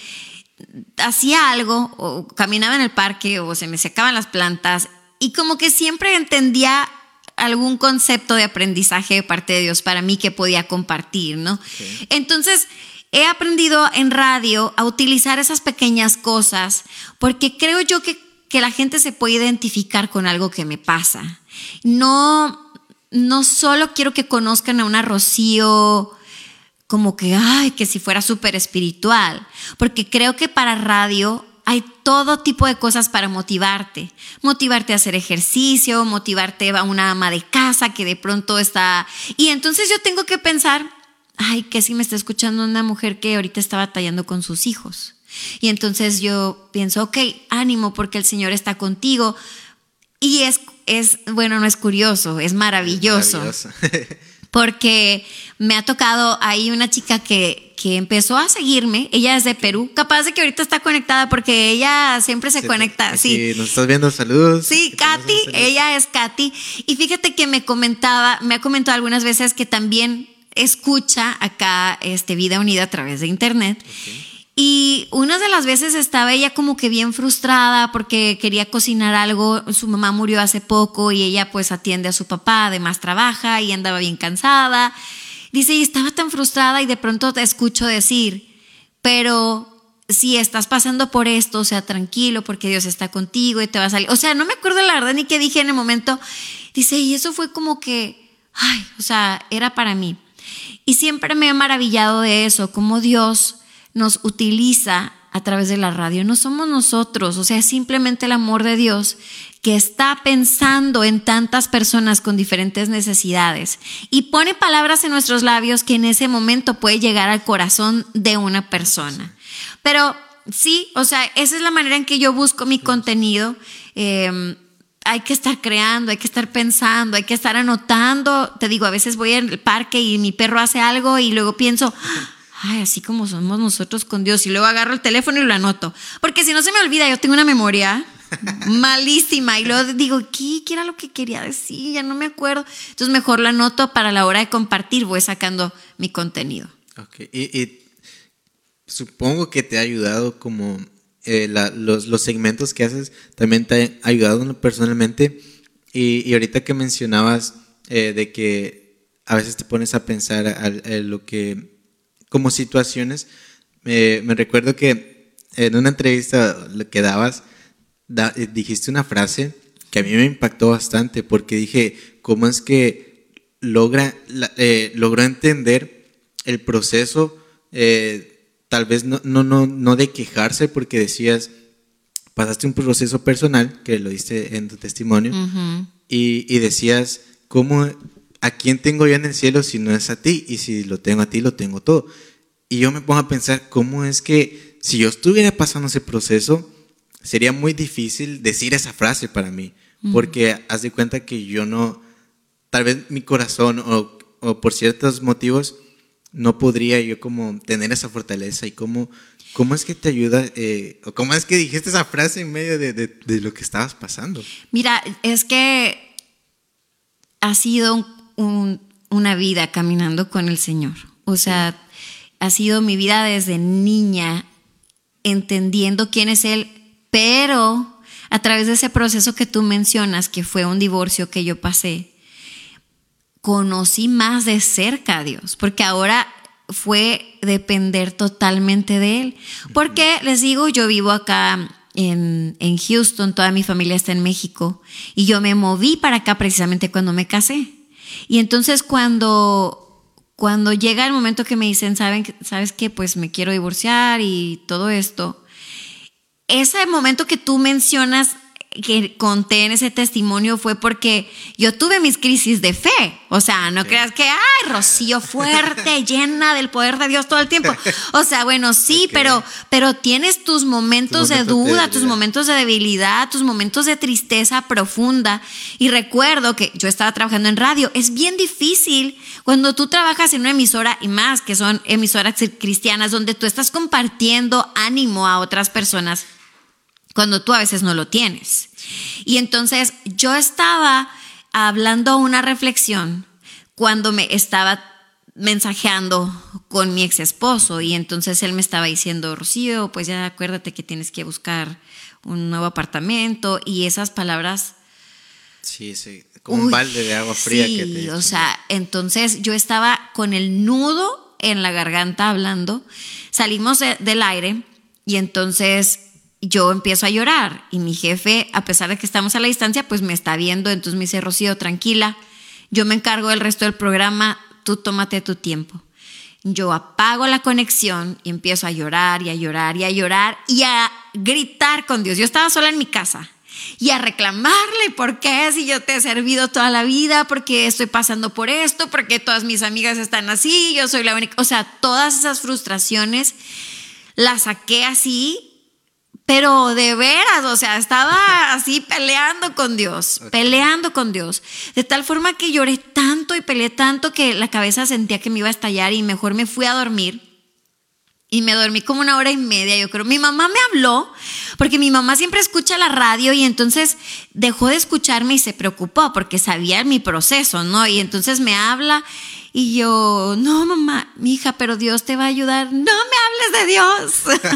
hacía algo, o caminaba en el parque, o se me secaban las plantas, y como que siempre entendía algún concepto de aprendizaje de parte de Dios para mí que podía compartir, ¿no? Entonces, he aprendido en radio a utilizar esas pequeñas cosas porque creo yo que, que la gente se puede identificar con algo que me pasa. No, no solo quiero que conozcan a una Rocío como que, ay, que si fuera súper espiritual, porque creo que para radio hay todo tipo de cosas para motivarte. Motivarte a hacer ejercicio, motivarte a una ama de casa que de pronto está... Y entonces yo tengo que pensar, ay, que si me está escuchando una mujer que ahorita está batallando con sus hijos. Y entonces yo pienso, ok, ánimo porque el Señor está contigo. Y es, es bueno, no es curioso, es maravilloso. maravilloso. porque me ha tocado ahí una chica que, que empezó a seguirme, ella es de Perú, capaz de que ahorita está conectada porque ella siempre se conecta. Sí, sí, nos estás viendo, saludos. Sí, Katy, ella es Katy. Y fíjate que me comentaba, me ha comentado algunas veces que también escucha acá este Vida Unida a través de internet. Y una de las veces estaba ella como que bien frustrada porque quería cocinar algo, su mamá murió hace poco y ella pues atiende a su papá, además trabaja y andaba bien cansada. Dice, y estaba tan frustrada y de pronto te escucho decir, pero si estás pasando por esto, o sea, tranquilo porque Dios está contigo y te va a salir. O sea, no me acuerdo la verdad ni qué dije en el momento. Dice, y eso fue como que, ay, o sea, era para mí. Y siempre me he maravillado de eso, como Dios nos utiliza a través de la radio. No somos nosotros, o sea, es simplemente el amor de Dios que está pensando en tantas personas con diferentes necesidades y pone palabras en nuestros labios que en ese momento puede llegar al corazón de una persona. Pero sí, o sea, esa es la manera en que yo busco mi contenido. Em, hay que estar creando, hay que estar pensando, hay que estar anotando. Te digo, a veces voy al parque y mi perro hace algo y luego pienso, ay, así como somos nosotros con Dios. Y luego agarro el teléfono y lo anoto. Porque si no se me olvida, yo tengo una memoria malísima. Y luego digo, ¿qué, ¿qué era lo que quería decir? Ya no me acuerdo. Entonces mejor lo anoto para la hora de compartir, voy sacando mi contenido. Ok, y, supongo que te ha ayudado como eh, los, los, segmentos que haces, también te ha ayudado personalmente. Y, y ahorita que mencionabas eh, de que a veces te pones a pensar a, lo que como situaciones. me recuerdo que en una entrevista que dabas, dijiste una frase que a mí me impactó bastante porque dije, ¿cómo es que logra, eh, logró entender el proceso, eh, tal vez no, no, no, no de quejarse porque decías, pasaste un proceso personal, que lo diste en tu testimonio, y, y decías, ¿cómo ¿a quién tengo yo en el cielo si no es a ti? Y si lo tengo a ti, lo tengo todo. Y yo me pongo a pensar, ¿cómo es que si yo estuviera pasando ese proceso, sería muy difícil decir esa frase para mí? Porque haz de cuenta que yo no, tal vez mi corazón o, o por ciertos motivos, no podría yo como tener esa fortaleza y cómo, cómo es que te ayuda, eh, o cómo es que dijiste esa frase en medio de, de, de, lo que estabas pasando. Mira, es que ha sido una vida caminando con el Señor. O sea, ha sido mi vida desde niña, entendiendo quién es Él, pero a través de ese proceso que tú mencionas, que fue un divorcio que yo pasé, conocí más de cerca a Dios, porque ahora fue depender totalmente de Él. Porque les digo, yo vivo acá en, en, Houston, toda mi familia está en México, y yo me moví para acá precisamente cuando me casé. Y entonces cuando, cuando llega el momento que me dicen, ¿saben, ¿sabes qué? Pues me quiero divorciar y todo esto, ese momento que tú mencionas que conté en ese testimonio fue porque yo tuve mis crisis de fe. O sea, no creas que, ay, Rocío fuerte, llena del poder de Dios todo el tiempo. O sea, bueno, sí, pero, pero tienes tus momentos, de duda, tus momentos de debilidad, tus momentos de tristeza profunda. Y recuerdo que yo estaba trabajando en radio. Es bien difícil cuando tú trabajas en una emisora y más que son emisoras cristianas donde tú estás compartiendo ánimo a otras personas cuando tú a veces no lo tienes. Y entonces yo estaba hablando una reflexión cuando me estaba mensajeando con mi ex esposo y entonces él me estaba diciendo, Rocío, pues ya acuérdate que tienes que buscar un nuevo apartamento y esas palabras... Sí, sí. Como un balde de agua fría sí, que te o sea, entonces yo estaba con el nudo en la garganta hablando. Salimos de- del aire y entonces yo empiezo a llorar y mi jefe, a pesar de que estamos a la distancia, pues me está viendo, entonces me dice, Rocío, tranquila, yo me encargo del resto del programa, tú tómate tu tiempo. Yo apago la conexión y empiezo a llorar y a llorar y a llorar y a gritar con Dios. Yo estaba sola en mi casa y a reclamarle por qué si yo te he servido toda la vida, porque estoy pasando por esto, porque todas mis amigas están así, yo soy la única, o sea, todas esas frustraciones las saqué así, pero de veras, o sea, estaba así peleando con Dios, peleando con Dios, de tal forma que lloré tanto y peleé tanto que la cabeza sentía que me iba a estallar y mejor me fui a dormir. Y me dormí como una hora y media, yo creo. Mi mamá me habló, porque mi mamá siempre escucha la radio y entonces dejó de escucharme y se preocupó porque sabía mi proceso, ¿no? Y entonces me habla y yo, no, mamá, mi hija, pero Dios te va a ayudar. No me hables de Dios.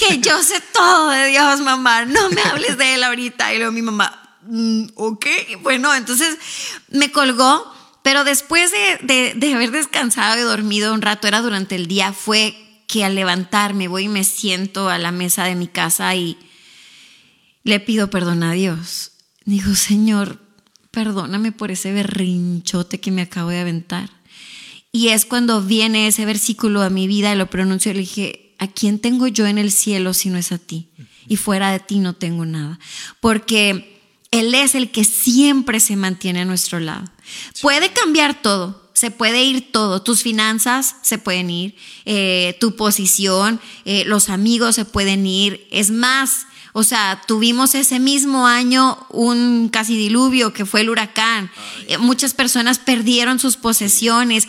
Dije, yo sé todo de Dios, mamá, no me hables de él ahorita. Y luego mi mamá, "Mm, ok, bueno, entonces me colgó. Pero después de, de- de haber descansado y dormido un rato, era durante el día, fue que al levantarme voy y me siento a la mesa de mi casa y le pido perdón a Dios. Digo, Señor, perdóname por ese berrinchote que me acabo de aventar. Y es cuando viene ese versículo a mi vida y lo pronuncio y le dije, ¿a quién tengo yo en el cielo si no es a ti? Y fuera de ti no tengo nada. Porque Él es el que siempre se mantiene a nuestro lado. Puede cambiar todo, se puede ir todo. Tus finanzas se pueden ir, eh, tu posición, eh, los amigos se pueden ir. Es más, o sea, tuvimos ese mismo año un casi diluvio que fue el huracán. Eh, Muchas personas perdieron sus posesiones.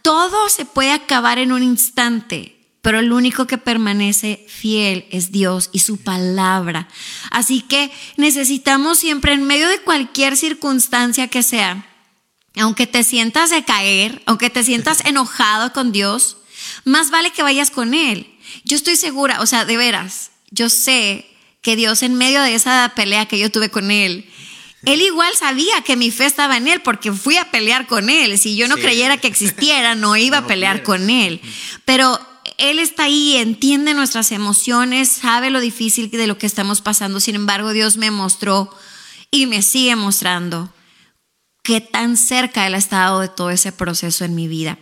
Todo se puede acabar en un instante, pero el único que permanece fiel es Dios y su palabra. Así que necesitamos siempre, en medio de cualquier circunstancia que sea, aunque te sientas de caer, aunque te sientas enojado con Dios, más vale que vayas con Él. Yo estoy segura, o sea, de veras, yo sé que Dios en medio de esa pelea que yo tuve con Él, Él igual sabía que mi fe estaba en Él porque fui a pelear con Él. Si yo no Sí. creyera que existiera, no iba a pelear con Él. Pero Él está ahí, entiende nuestras emociones, sabe lo difícil de lo que estamos pasando. Sin embargo, Dios me mostró y me sigue mostrando qué tan cerca Él ha estado de todo ese proceso en mi vida.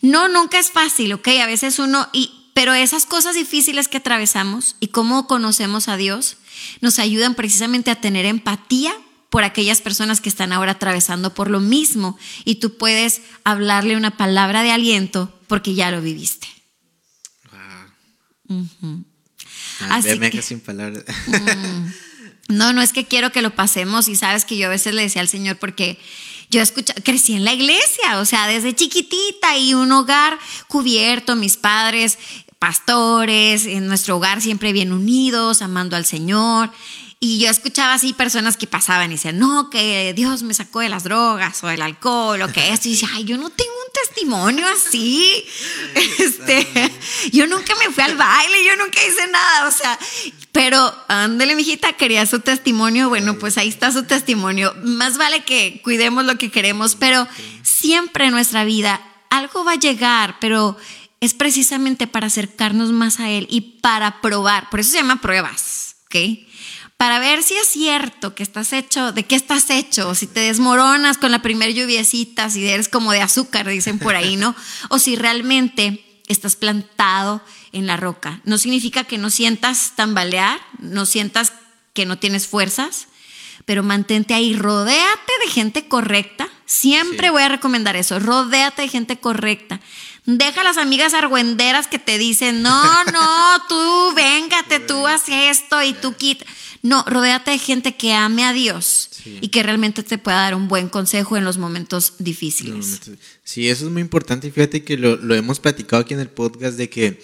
No, nunca es fácil, ¿ok? A veces uno, y, pero esas cosas difíciles que atravesamos y cómo conocemos a Dios nos ayudan precisamente a tener empatía por aquellas personas que están ahora atravesando por lo mismo y tú puedes hablarle una palabra de aliento porque ya lo viviste. Ah, Así me- me que- sin palabras. No, no es que quiero que lo pasemos y sabes que yo a veces le decía al Señor porque yo escucha, crecí en la iglesia, o sea, desde chiquitita y un hogar cubierto, mis padres pastores, en nuestro hogar siempre bien unidos, amando al Señor. Y yo escuchaba así personas que pasaban y decían, no, que Dios me sacó de las drogas o del alcohol o que esto. Y decía, ay, yo no tengo un testimonio así. Este, yo nunca me fui al baile, yo nunca hice nada. O sea, pero ándale, mijita, quería su testimonio. Bueno, pues ahí está su testimonio. Más vale que cuidemos lo que queremos, pero siempre en nuestra vida algo va a llegar, pero es precisamente para acercarnos más a Él y para probar. Por eso se llama pruebas, ¿ok? Para ver si es cierto que estás hecho, de qué estás hecho, si te desmoronas con la primer lluviecita, si eres como de azúcar, dicen por ahí, ¿no? O si realmente estás plantado en la roca. No significa que no sientas tambalear, no sientas que no tienes fuerzas, pero mantente ahí, rodéate de gente correcta. Siempre Sí. voy a recomendar eso, rodéate de gente correcta. Deja a las amigas argüenderas que te dicen, no, no, tú véngate, tú haz esto y tú quita. No, rodéate de gente que ame a Dios Sí. y que realmente te pueda dar un buen consejo en los momentos difíciles. Sí, eso es muy importante y fíjate que lo, lo hemos platicado aquí en el podcast de que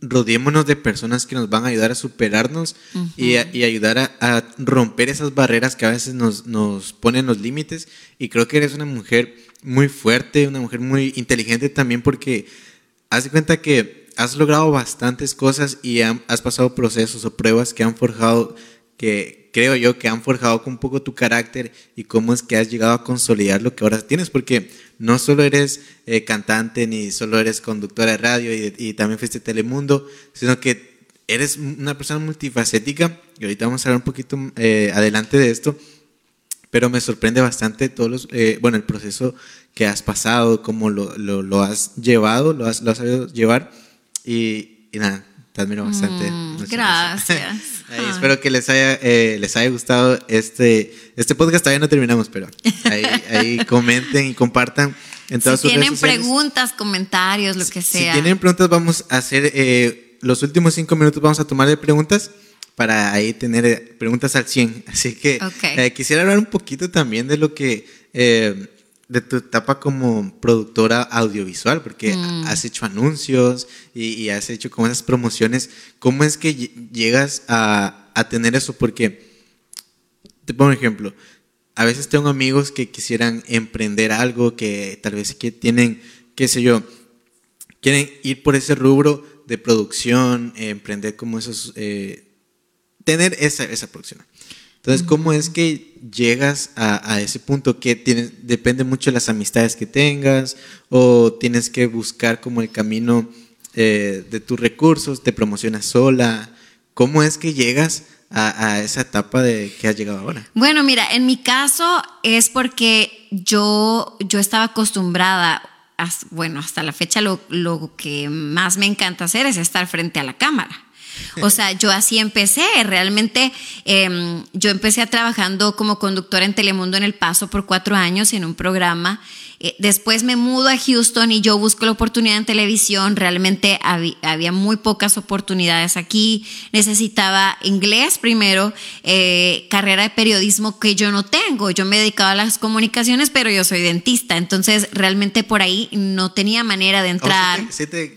rodeémonos de personas que nos van a ayudar a superarnos y, a- y ayudar a, a romper esas barreras que a veces nos, nos ponen los límites. Y creo que eres una mujer muy fuerte, una mujer muy inteligente también porque haz de cuenta que has logrado bastantes cosas y han- has pasado procesos o pruebas que han forjado que creo yo que han forjado un poco tu carácter y cómo es que has llegado a consolidar lo que ahora tienes, porque no solo eres eh, cantante ni solo eres conductora de radio y, también fuiste Telemundo, sino que eres una persona multifacética y ahorita vamos a hablar un poquito eh, adelante de esto, pero me sorprende bastante todos los, eh, bueno, el proceso que has pasado, cómo lo, lo, has llevado, lo has, lo has sabido llevar y, y nada, te admiro bastante. Mm, gracias. espero que les haya, eh, les haya gustado este, este podcast. Todavía no terminamos, pero ahí, comenten y compartan en todas si tienen preguntas, comentarios, lo que sea. Si tienen preguntas, vamos a hacer eh, los últimos cinco minutos, vamos a tomar de preguntas para ahí tener eh, preguntas al 100. Así que quisiera hablar un poquito también de lo que de tu etapa como productora audiovisual, porque mm. has hecho anuncios y, has hecho como esas promociones. ¿Cómo es que llegas a, a, tener eso? Porque, te pongo un ejemplo, a veces tengo amigos que quisieran emprender algo, que tal vez que tienen, qué sé yo, quieren ir por ese rubro de producción, emprender como esos, eh, tener esa, esa producción. Entonces, ¿cómo es que llegas a, ese punto que tienes, depende mucho de las amistades que tengas o tienes que buscar como el camino eh, de tus recursos, te promocionas sola? ¿Cómo es que llegas a, esa etapa de que has llegado ahora? Bueno, mira, en mi caso es porque yo, yo estaba acostumbrada, bueno, hasta la fecha lo, lo que más me encanta hacer es estar frente a la cámara. O sea, yo así empecé. Realmente em, yo empecé trabajando como conductora en Telemundo en El Paso por cuatro años en un programa eh, después me mudo a Houston y yo busco la oportunidad en televisión. Realmente había, muy pocas oportunidades aquí. Necesitaba inglés primero, eh, carrera de periodismo que yo no tengo. Yo me dedicaba a las comunicaciones, pero yo soy dentista. Entonces, realmente por ahí no tenía manera de oh, entrar.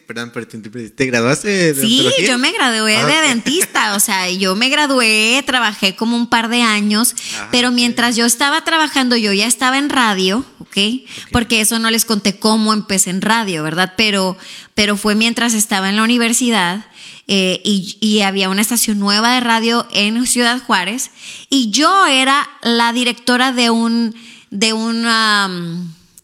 perdón, pero te, graduaste de Sí, yo me gradué ah, de dentista. O sea, yo me gradué, trabajé como un par de años, ah, pero mientras yo estaba trabajando, yo ya estaba en radio, ¿ok? Porque eso no les conté cómo empecé en radio, ¿verdad? Pero, pero fue mientras estaba en la universidad eh, y, había una estación nueva de radio en Ciudad Juárez y yo era la directora de un, de una,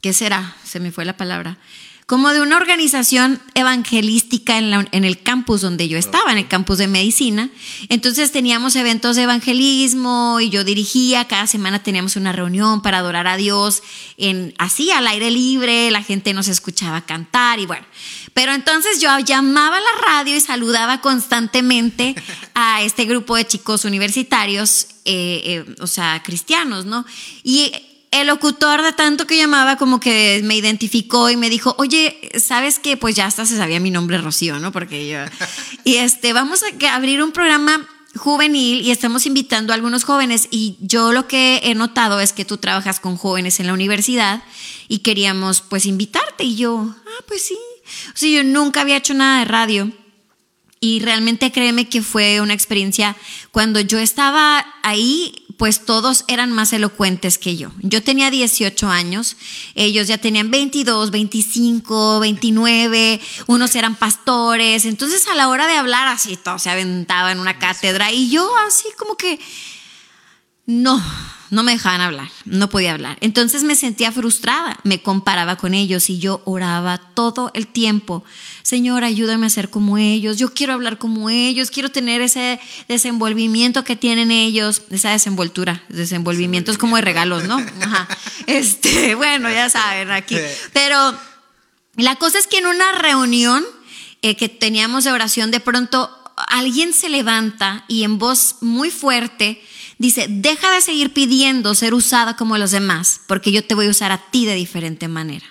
¿qué será? Se me fue la palabra como de una organización evangelística en, el campus donde yo estaba, en el campus de medicina. Entonces teníamos eventos de evangelismo y yo dirigía, cada semana teníamos una reunión para adorar a Dios en, así al aire libre, la gente nos escuchaba cantar y bueno. Pero entonces yo llamaba a la radio y saludaba constantemente a este grupo de chicos universitarios, eh, eh, o sea, cristianos, ¿no? Y el locutor de tanto que llamaba como que me identificó y me dijo, oye, ¿sabes qué? Pues ya hasta se sabía mi nombre Rocío, ¿no? Porque yo... Y este, vamos a abrir un programa juvenil y estamos invitando a algunos jóvenes y yo lo que he notado es que tú trabajas con jóvenes en la universidad y queríamos pues invitarte y yo, ah, pues sí. O sea, yo nunca había hecho nada de radio y realmente créeme que fue una experiencia cuando yo estaba ahí pues todos eran más elocuentes que yo. Yo tenía 18 años, ellos ya tenían 22, 25, 29, unos eran pastores, entonces a la hora de hablar así, todo se aventaba en una cátedra. Y yo así como que no, no me dejaban hablar, no podía hablar. Entonces me sentía frustrada, me comparaba con ellos y yo oraba todo el tiempo. Señor, ayúdame a ser como ellos, yo quiero hablar como ellos, quiero tener ese desenvolvimiento que tienen ellos, esa desenvoltura, desenvolvimiento es como de regalos, ¿no? Este, bueno, ya saben, aquí. Pero la cosa es que en una reunión eh, que teníamos de oración, de pronto alguien se levanta y en voz muy fuerte, Dice, deja de seguir pidiendo ser usada como los demás, porque yo te voy a usar a ti de diferente manera.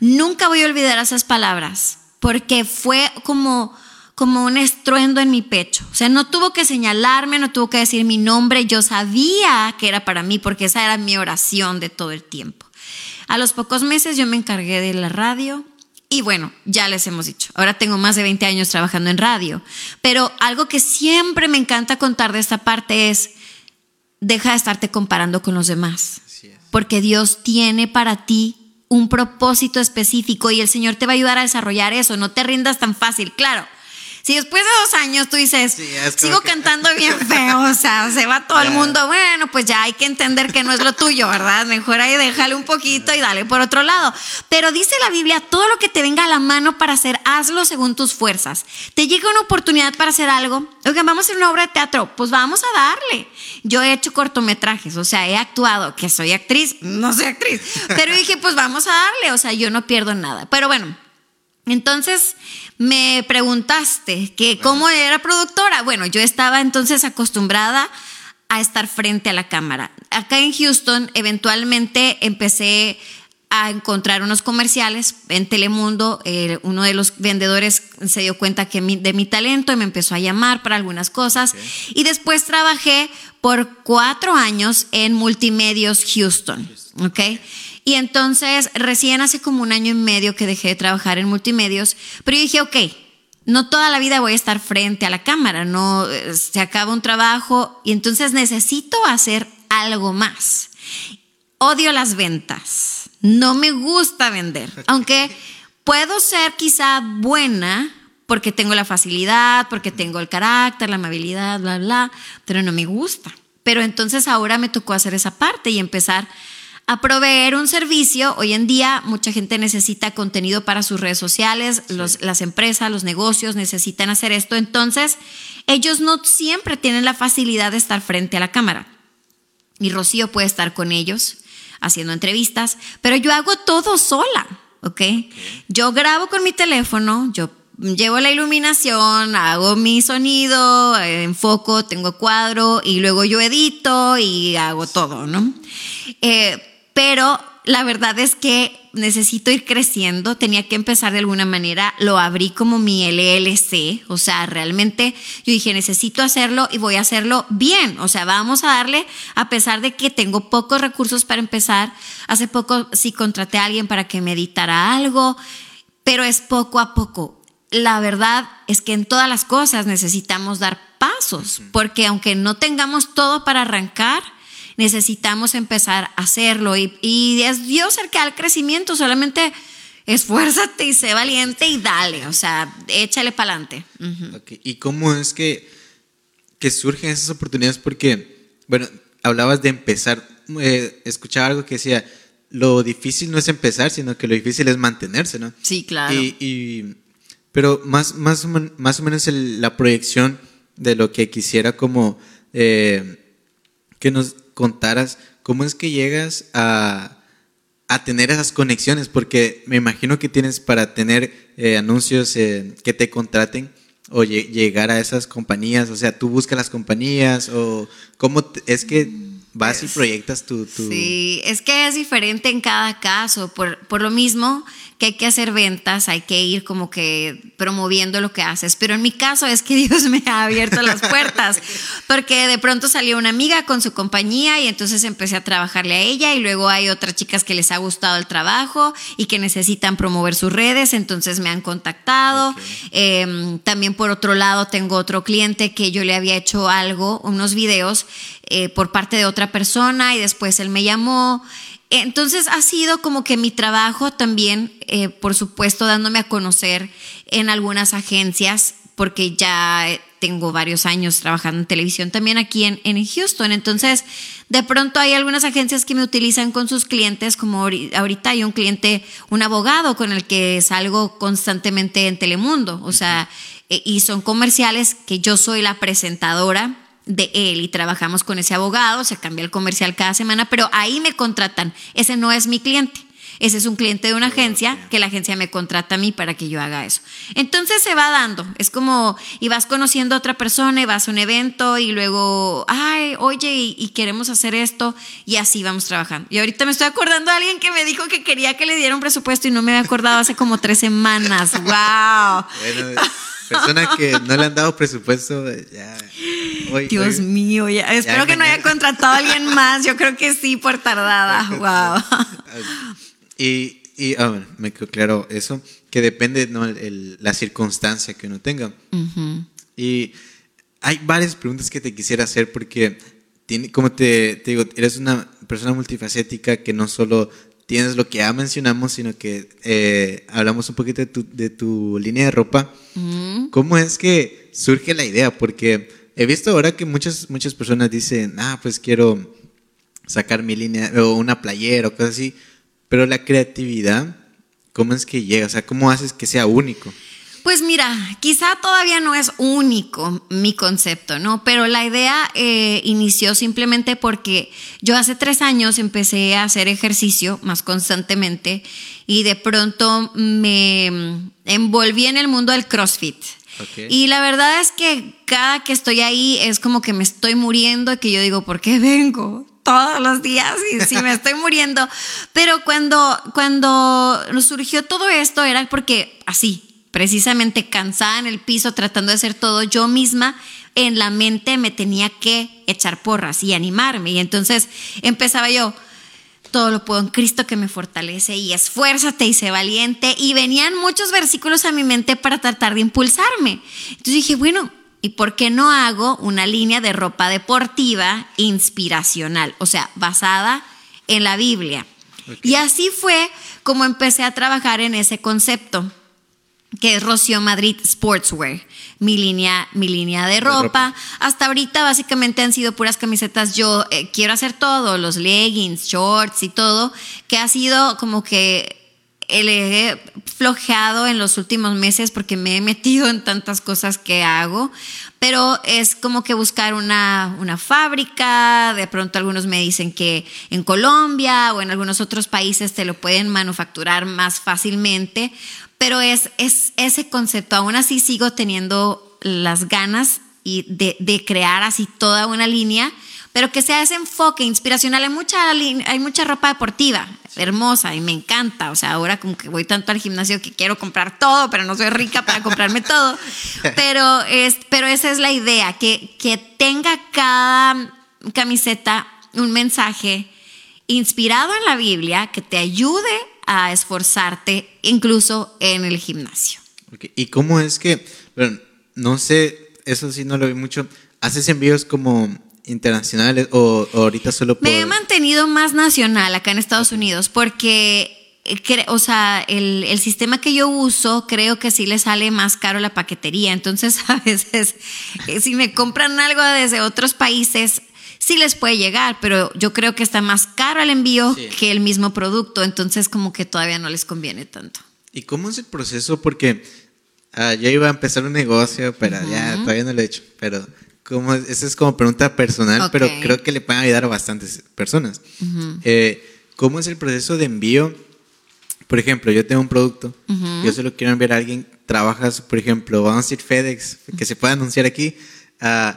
Nunca voy a olvidar esas palabras, porque fue como, como un estruendo en mi pecho. O sea, no tuvo que señalarme, no tuvo que decir mi nombre, yo sabía que era para mí, porque esa era mi oración de todo el tiempo. A los pocos meses yo me encargué de la radio, y bueno, ya les hemos dicho, ahora tengo más de 20 años trabajando en radio, pero algo que siempre me encanta contar de esta parte es, deja de estarte comparando con los demás. Porque Dios tiene para ti un propósito específico y el Señor te va a ayudar a desarrollar eso. No te rindas tan fácil. Claro, Si después de dos años tú dices, Sí, sigo que- cantando bien feo, o sea, se va todo el mundo, bueno, pues ya hay que entender que no es lo tuyo, ¿verdad? Mejor ahí déjale un poquito y dale por otro lado. Pero dice la Biblia, todo lo que te venga a la mano para hacer, hazlo según tus fuerzas. Te llega una oportunidad para hacer algo, oigan, vamos a hacer una obra de teatro, pues vamos a darle. Yo he hecho cortometrajes, o sea, he actuado, que soy actriz, no soy actriz, pero dije, pues vamos a darle, o sea, yo no pierdo nada. Pero bueno, entonces me preguntaste que cómo era productora. Bueno, yo estaba entonces acostumbrada a estar frente a la cámara. Acá en Houston, eventualmente empecé a encontrar unos comerciales en Telemundo. eh, uno de los vendedores se dio cuenta que mi- de mi talento y me empezó a llamar para algunas cosas. Y después trabajé por cuatro años en Multimedios Houston. ¿ok? Y entonces, recién hace como un año y medio que dejé de trabajar en multimedios, pero yo dije, ok, no toda la vida voy a estar frente a la cámara, no eh, se acaba un trabajo y entonces necesito hacer algo más. Odio las ventas, no me gusta vender, aunque puedo ser quizá buena porque tengo la facilidad, porque tengo el carácter, la amabilidad, bla, bla, pero no me gusta. Pero entonces ahora me tocó hacer esa parte y empezar a proveer un servicio. Hoy en día mucha gente necesita contenido para sus redes sociales, los- las empresas, los negocios necesitan hacer esto. Entonces, ellos no siempre tienen la facilidad de estar frente a la cámara. Y Rocío puede estar con ellos haciendo entrevistas, pero yo hago todo sola, ¿ok? Yo grabo con mi teléfono, yo llevo la iluminación, hago mi sonido, enfoco, tengo cuadro y luego yo edito y hago todo, ¿no? Eh, pero la verdad es que necesito ir creciendo, tenía que empezar de alguna manera, lo abrí como mi LLC, o sea, realmente yo dije, necesito hacerlo y voy a hacerlo bien, o sea, vamos a darle, a pesar de que tengo pocos recursos para empezar, hace poco sí contraté a alguien para que me editara algo, pero es poco a poco. La verdad es que en todas las cosas necesitamos dar pasos, porque aunque no tengamos todo para arrancar, necesitamos empezar a hacerlo y, y es Dios el que da el crecimiento, solamente esfuérzate y sé valiente y dale, o sea, échale para adelante. ¿Y cómo es que, que surgen esas oportunidades? Porque, bueno, hablabas de empezar, eh, escuchaba algo que decía, lo difícil no es empezar, sino que lo difícil es mantenerse, ¿no? Sí, claro. Y, y- pero más, más, o men- más o menos el- la proyección de lo que quisiera como eh, que nos contaras, ¿cómo es que llegas a, a tener esas conexiones? Porque me imagino que tienes para tener eh, anuncios eh, que te contraten o lle- llegar a esas compañías, o sea, tú buscas las compañías o cómo es que vas y proyectas tu... tu- Sí, es que es diferente en cada caso, por, por lo mismo que hay que hacer ventas, hay que ir como que promoviendo lo que haces, pero en mi caso es que Dios me ha abierto las puertas, porque de pronto salió una amiga con su compañía y entonces empecé a trabajarle a ella y luego hay otras chicas que les ha gustado el trabajo y que necesitan promover sus redes, entonces me han contactado. Eh, también por otro lado tengo otro cliente que yo le había hecho algo, unos videos eh, por parte de otra persona y después él me llamó. Entonces ha sido como que mi trabajo también, eh, por supuesto, dándome a conocer en algunas agencias, porque ya tengo varios años trabajando en televisión también aquí en, en Houston. Entonces, de pronto hay algunas agencias que me utilizan con sus clientes, como ahori- ahorita hay un cliente, un abogado con el que salgo constantemente en Telemundo, o sea, eh, y son comerciales que yo soy la presentadora de él y trabajamos con ese abogado, se cambia el comercial cada semana, pero ahí me contratan. Ese no es mi cliente. Ese es un cliente de una agencia que la agencia me contrata a mí para que yo haga eso. Entonces se va dando. Es como, y vas conociendo a otra persona y vas a un evento y luego, ay, oye, y, y queremos hacer esto y así vamos trabajando. Y ahorita me estoy acordando de alguien que me dijo que quería que le diera un presupuesto y no me había acordado hace como tres semanas. ¡Wow! Bueno, persona que no le han dado presupuesto, ya. Hoy- Dios hoy- mío, ya, espero que no haya contratado a alguien más. Yo creo que sí, por tardada. Wow. Y, y ah, bueno, me quedó claro eso, que depende ¿no? el- el- la circunstancia que uno tenga. Y hay varias preguntas que te quisiera hacer porque, tiene, como te, te digo, eres una persona multifacética que no solo tienes lo que ya mencionamos, sino que eh, hablamos un poquito de tu, de tu línea de ropa. ¿Cómo es que surge la idea? Porque he visto ahora que muchas, muchas personas dicen, ah, pues quiero sacar mi línea o una playera o cosas así, pero la creatividad, ¿cómo es que llega? O sea, ¿cómo haces que sea único? Pues mira, quizá todavía no es único mi concepto, ¿no? Pero la idea eh, inició simplemente porque yo hace tres años empecé a hacer ejercicio más constantemente y de pronto me envolví en el mundo del CrossFit. Y la verdad es que cada que estoy ahí es como que me estoy muriendo y que yo digo, ¿por qué vengo? Todos los días y si me estoy muriendo. Pero cuando, cuando surgió todo esto era porque así, precisamente cansada en el piso tratando de hacer todo yo misma, en la mente me tenía que echar porras y animarme. Y entonces empezaba yo, todo lo puedo en Cristo que me fortalece y esfuérzate y sé valiente. Y venían muchos versículos a mi mente para tratar de impulsarme. Entonces dije, bueno, ¿y por qué no hago una línea de ropa deportiva inspiracional? O sea, basada en la Biblia. Y así fue como empecé a trabajar en ese concepto que es Rocío Madrid Sportswear, mi línea, mi línea de ropa. Hasta ahorita básicamente han sido puras camisetas. Yo eh, quiero hacer todo, los leggings, shorts y todo, que ha sido como que he flojeado en los últimos meses porque me he metido en tantas cosas que hago, pero es como que buscar una, una fábrica, de pronto algunos me dicen que en Colombia o en algunos otros países te lo pueden manufacturar más fácilmente, pero es, es ese concepto. Aún así sigo teniendo las ganas y de, de, crear así toda una línea, pero que sea ese enfoque inspiracional. Hay mucha, hay mucha ropa deportiva hermosa y me encanta. O sea, ahora como que voy tanto al gimnasio que quiero comprar todo, pero no soy rica para comprarme todo. Pero, es, pero esa es la idea, que, que tenga cada camiseta un mensaje inspirado en la Biblia que te ayude a esforzarte incluso en el gimnasio. ¿Y cómo es que, bueno, no sé, eso sí no lo vi mucho, haces envíos como internacionales o, ahorita solo por... Me he mantenido más nacional acá en Estados Unidos porque, eh, o sea, el, el, sistema que yo uso creo que sí le sale más caro la paquetería. Entonces, a veces, eh, si me compran algo desde otros países, sí les puede llegar, pero yo creo que está más caro el envío que el mismo producto, entonces como que todavía no les conviene tanto. ¿Y cómo es el proceso? Porque uh, yo iba a empezar un negocio, pero ya todavía no lo he hecho, pero como, esa es como pregunta personal, pero creo que le pueden ayudar a bastantes personas. Eh, ¿Cómo es el proceso de envío? Por ejemplo, yo tengo un producto, yo se lo quiero enviar a alguien, trabajas, por ejemplo, vamos a decir FedEx, que se pueda anunciar aquí. Uh,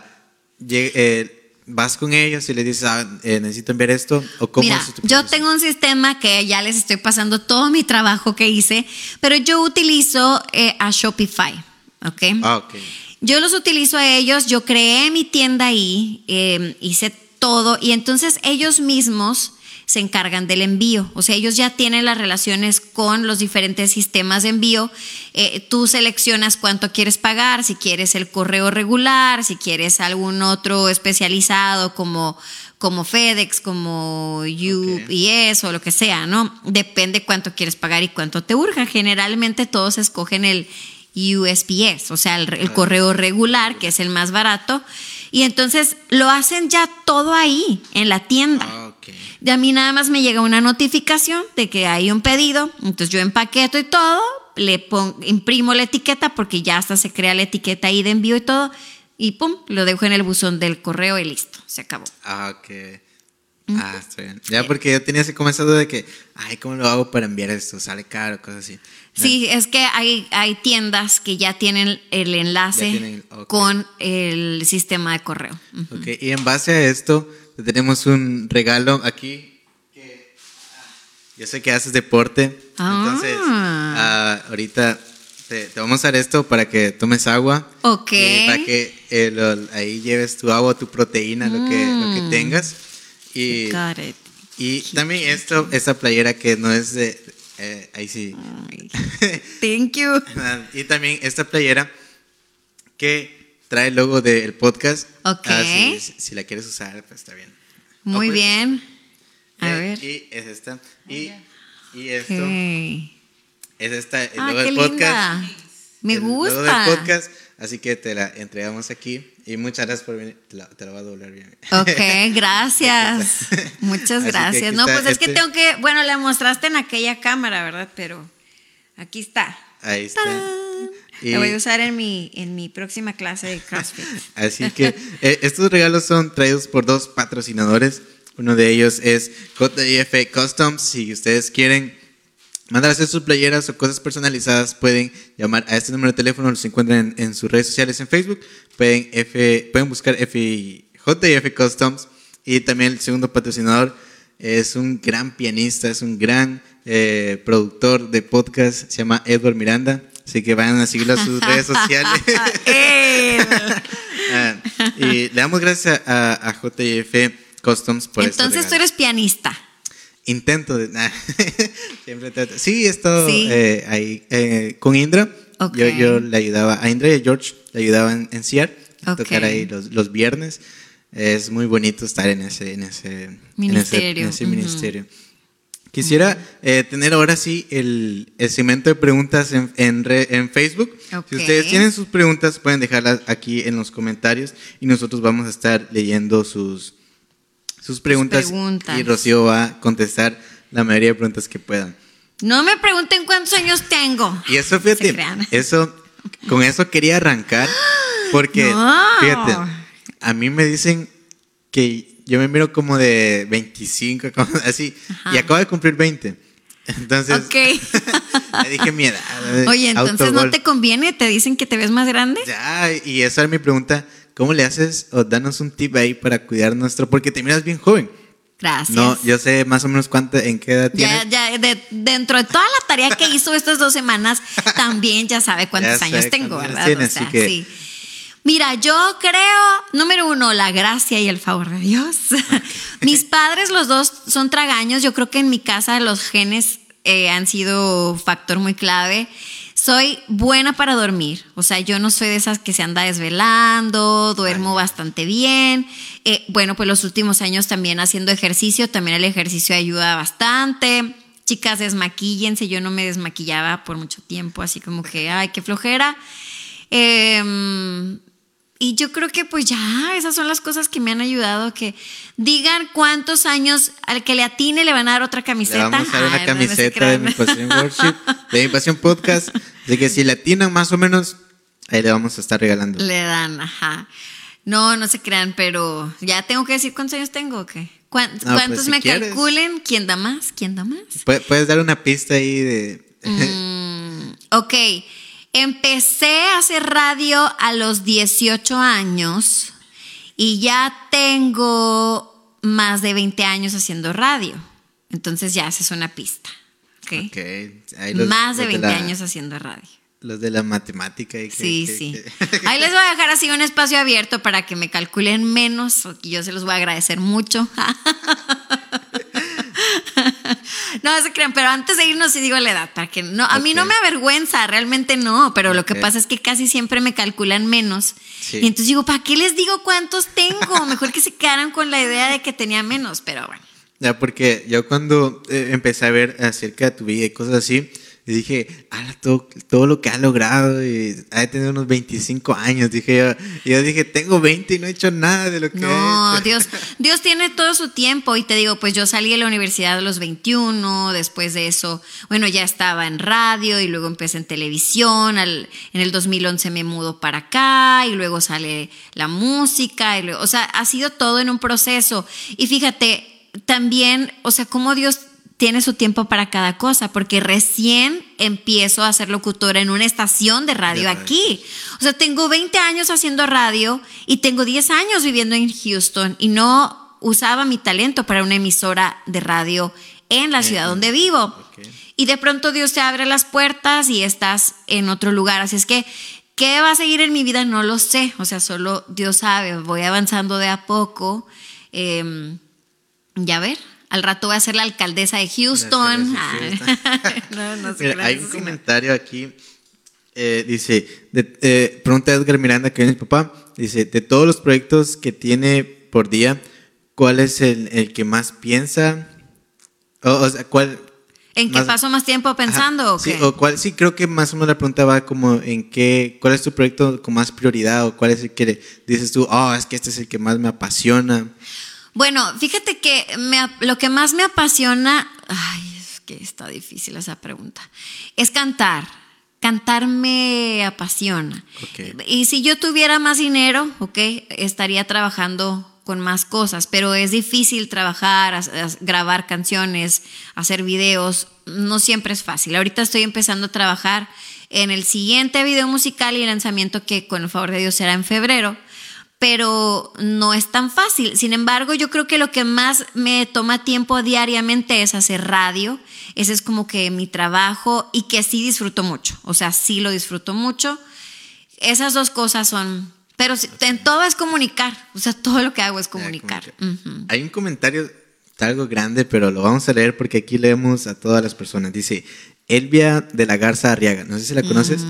vas con ellos y les dices, ah, eh, necesito enviar esto? ¿O cómo Mira, yo tengo un sistema que ya les estoy pasando todo mi trabajo que hice, pero yo utilizo eh, a Shopify, ¿ok? Ah, ok. Yo los utilizo a ellos, yo creé mi tienda ahí, em, hice todo y entonces ellos mismos se encargan del envío. O sea, ellos ya tienen las relaciones con los diferentes sistemas de envío. Eh, tú seleccionas cuánto quieres pagar, si quieres el correo regular, si quieres algún otro especializado como, como FedEx, como UPS o lo que sea, ¿no? Depende cuánto quieres pagar y cuánto te urge. Generalmente todos escogen el USPS, o sea, el, correo regular, que es el más barato. Y entonces lo hacen ya todo ahí, en la tienda. Ah, de a mí nada más me llega una notificación de que hay un pedido, entonces yo empaqueto y todo, le pongo, imprimo la etiqueta porque ya hasta se crea la etiqueta ahí de envío y todo, y pum, lo dejo en el buzón del correo y listo, se acabó. Ah. Ah, está bien. Ya porque yo tenía así como esa duda de que, ay, ¿cómo lo hago para enviar esto? Sale caro, cosas así. Sí, es que hay, hay tiendas que ya tienen el enlace con el sistema de correo. Ok, y en base a esto, tenemos un regalo aquí. Que, yo sé que haces deporte, ah. entonces ah, ahorita te, vamos a dar esto para que tomes agua. Ok. para que ahí lleves tu agua, tu proteína, lo, que, lo que mm. tengas. Y, y también esto, esta playera que no es de... Eh, ahí sí. thank you. y también esta playera que trae el logo del podcast. Ok. Ah, si, la quieres usar, pues está bien. Muy pues, bien. A eh, ver. Y es esta. Y Y esto Ok. es esta, el Ah, logo qué del podcast. linda. Me El logo gusta. del podcast. Así que te la entregamos aquí. Y muchas gracias por venir. Te la, te la voy a doblar bien. Ok, gracias. Muchas gracias. No, pues es que este- tengo que, bueno, la mostraste en aquella cámara, ¿verdad? Pero aquí está. Ahí está. Y- La voy a usar en mi, en mi próxima clase de CrossFit. Así que eh, estos regalos son traídos por dos patrocinadores. Uno de ellos es JF Customs. Si ustedes quieren mandar a hacer sus playeras o cosas personalizadas, pueden llamar a este número de teléfono. Los encuentran en, en sus redes sociales en Facebook. Pueden, F, pueden buscar F, JF Customs. Y también el segundo patrocinador es un gran pianista, es un gran eh, productor de podcast. Se llama Edward Miranda. Así que vayan a seguirlo a sus redes sociales. Ah, y le damos gracias a, a JF Customs por Entonces tú eres pianista. Intento de. nah, siempre trato. Sí, he estado Sí. eh, ahí eh, con Indra. Ok. Yo, yo le ayudaba a Indra y a George, le ayudaba en, en CIAR, a tocar ahí los, los viernes. Es muy bonito estar en ese, en ese en ese- Ministerio. En ese, Ujú. ministerio. Quisiera eh, tener ahora sí el, el segmento de preguntas en, en, re- en Facebook. Ok. Si ustedes tienen sus preguntas, pueden dejarlas aquí en los comentarios y nosotros vamos a estar leyendo sus, sus preguntas, preguntas. y Rocío va a contestar la mayoría de preguntas que puedan. No me pregunten cuántos años tengo. Y eso, fíjate, eso, con eso quería arrancar porque, No. fíjate, a mí me dicen que yo me miro como de 25, como así, y acabo de cumplir 20. Entonces, Ok. le dije mi edad. Oye, entonces no te conviene, te dicen que te ves más grande. Ya, y esa es mi pregunta. ¿Cómo le haces o danos un tip ahí para cuidar nuestro? Porque te miras bien joven. Gracias. No, yo sé más o menos cuánta, en qué edad Ya, tienes. ya, de- dentro de toda la tarea que hizo estas dos semanas, también ya sabe cuántos Ya años tengo, ¿verdad? tienes, O sea, que- sí. Mira, yo creo, número uno, la gracia y el favor de Dios. Mis padres, los dos, son tragaños. Yo creo que en mi casa los genes eh, han sido factor muy clave. Soy buena para dormir, o sea, yo no soy de esas que se anda desvelando, duermo bastante bien. Eh, bueno, pues los últimos años también haciendo ejercicio, también el ejercicio ayuda bastante. Chicas, desmaquíllense, yo no me desmaquillaba por mucho tiempo, así como que, ay, qué flojera. Em, y yo creo que pues ya, esas son las cosas que me han ayudado, que digan cuántos años al que le atine le van a dar otra Le camiseta. vamos a dar una Ay, no camiseta de mi pasión worship, de mi pasión podcast. Así que si latinan más o menos, ahí le vamos a estar regalando. Le dan, ajá. No, no se crean, pero ya tengo que decir cuántos años tengo o qué. ¿Cuán- pues, ¿Cuántos si me quieres. calculen? ¿Quién da más? ¿Quién da más? Pu- Puedes dar una pista ahí de. Mm, ok. Empecé a hacer radio a los 18 años y ya tengo más de 20 años haciendo radio. Entonces ya esa es una pista. ¿ok? Ok, ahí los- más de los 20 la- años haciendo radio. Los de la matemática. Y que- Sí, que- sí. que- Ahí les voy a dejar así un espacio abierto para que me calculen menos, y yo se los voy a agradecer mucho. No se crean, pero antes de irnos sí digo la edad, para que no, a mí no me avergüenza, realmente no, pero lo que pasa es que casi siempre me calculan menos. Sí. Y entonces digo, ¿para qué les digo cuántos tengo? Mejor que se quedaran con la idea de que tenía menos, pero bueno. Ya, porque yo cuando eh, empecé a ver acerca de tu vida y cosas así, y dije, "Ala, todo, todo lo que ha logrado, y ha de tener unos 25 años, dije yo. Y yo dije, tengo 20 y no he hecho nada de lo que he No, hecho". Dios, Dios tiene todo su tiempo y te digo, pues yo salí de la universidad a los 21, después de eso, bueno, ya estaba en radio y luego empecé en televisión, al- en el 2011 me mudo para acá y luego sale la música, y luego, o sea, ha sido todo en un proceso. Y fíjate, también, o sea, cómo Dios tiene su tiempo para cada cosa, porque recién empiezo a ser locutora en una estación de radio aquí. O sea, tengo 20 años haciendo radio y tengo 10 años viviendo en Houston y no usaba mi talento para una emisora de radio en la ciudad donde vivo. Y de pronto Dios te abre las puertas y estás en otro lugar. Así es que, ¿qué va a seguir en mi vida? No lo sé. O sea, solo Dios sabe. Voy avanzando de a poco. Eh, ya ver. Al rato voy a ser la alcaldesa de Houston. La alcaldesa de no, no sé Mira, crean, hay un comentario aquí. eh, dice, de- eh, pregunta Edgar Miranda, que es mi papá. Dice, de todos los proyectos que tiene por día, ¿cuál es el, el que más piensa? O, o sea, ¿cuál? ¿En qué paso más tiempo pensando o sí, o cuál, sí, creo que más o menos la pregunta va como en qué, cuál es tu proyecto con más prioridad o cuál es el que dices tú, oh, es que este es el que más me apasiona. Bueno, fíjate que me lo que más me apasiona, ay, es que está difícil esa pregunta, es cantar. Cantar me apasiona. Ok. Y si yo tuviera más dinero, ok, estaría trabajando con más cosas, pero es difícil trabajar, grabar canciones, hacer videos, no siempre es fácil. Ahorita estoy empezando a trabajar en el siguiente video musical y lanzamiento que con el favor de Dios será en febrero, pero no es tan fácil. Sin embargo, yo creo que lo que más me toma tiempo diariamente es hacer radio. Ese es como que mi trabajo y que sí disfruto mucho. O sea, sí lo disfruto mucho. Esas dos cosas son... Pero en todo es comunicar. O sea, todo lo que hago es comunicar. Ujú. Hay un comentario, algo grande, pero lo vamos a leer porque aquí leemos a todas las personas. Dice, Elvia de la Garza Arriaga, no sé si la conoces.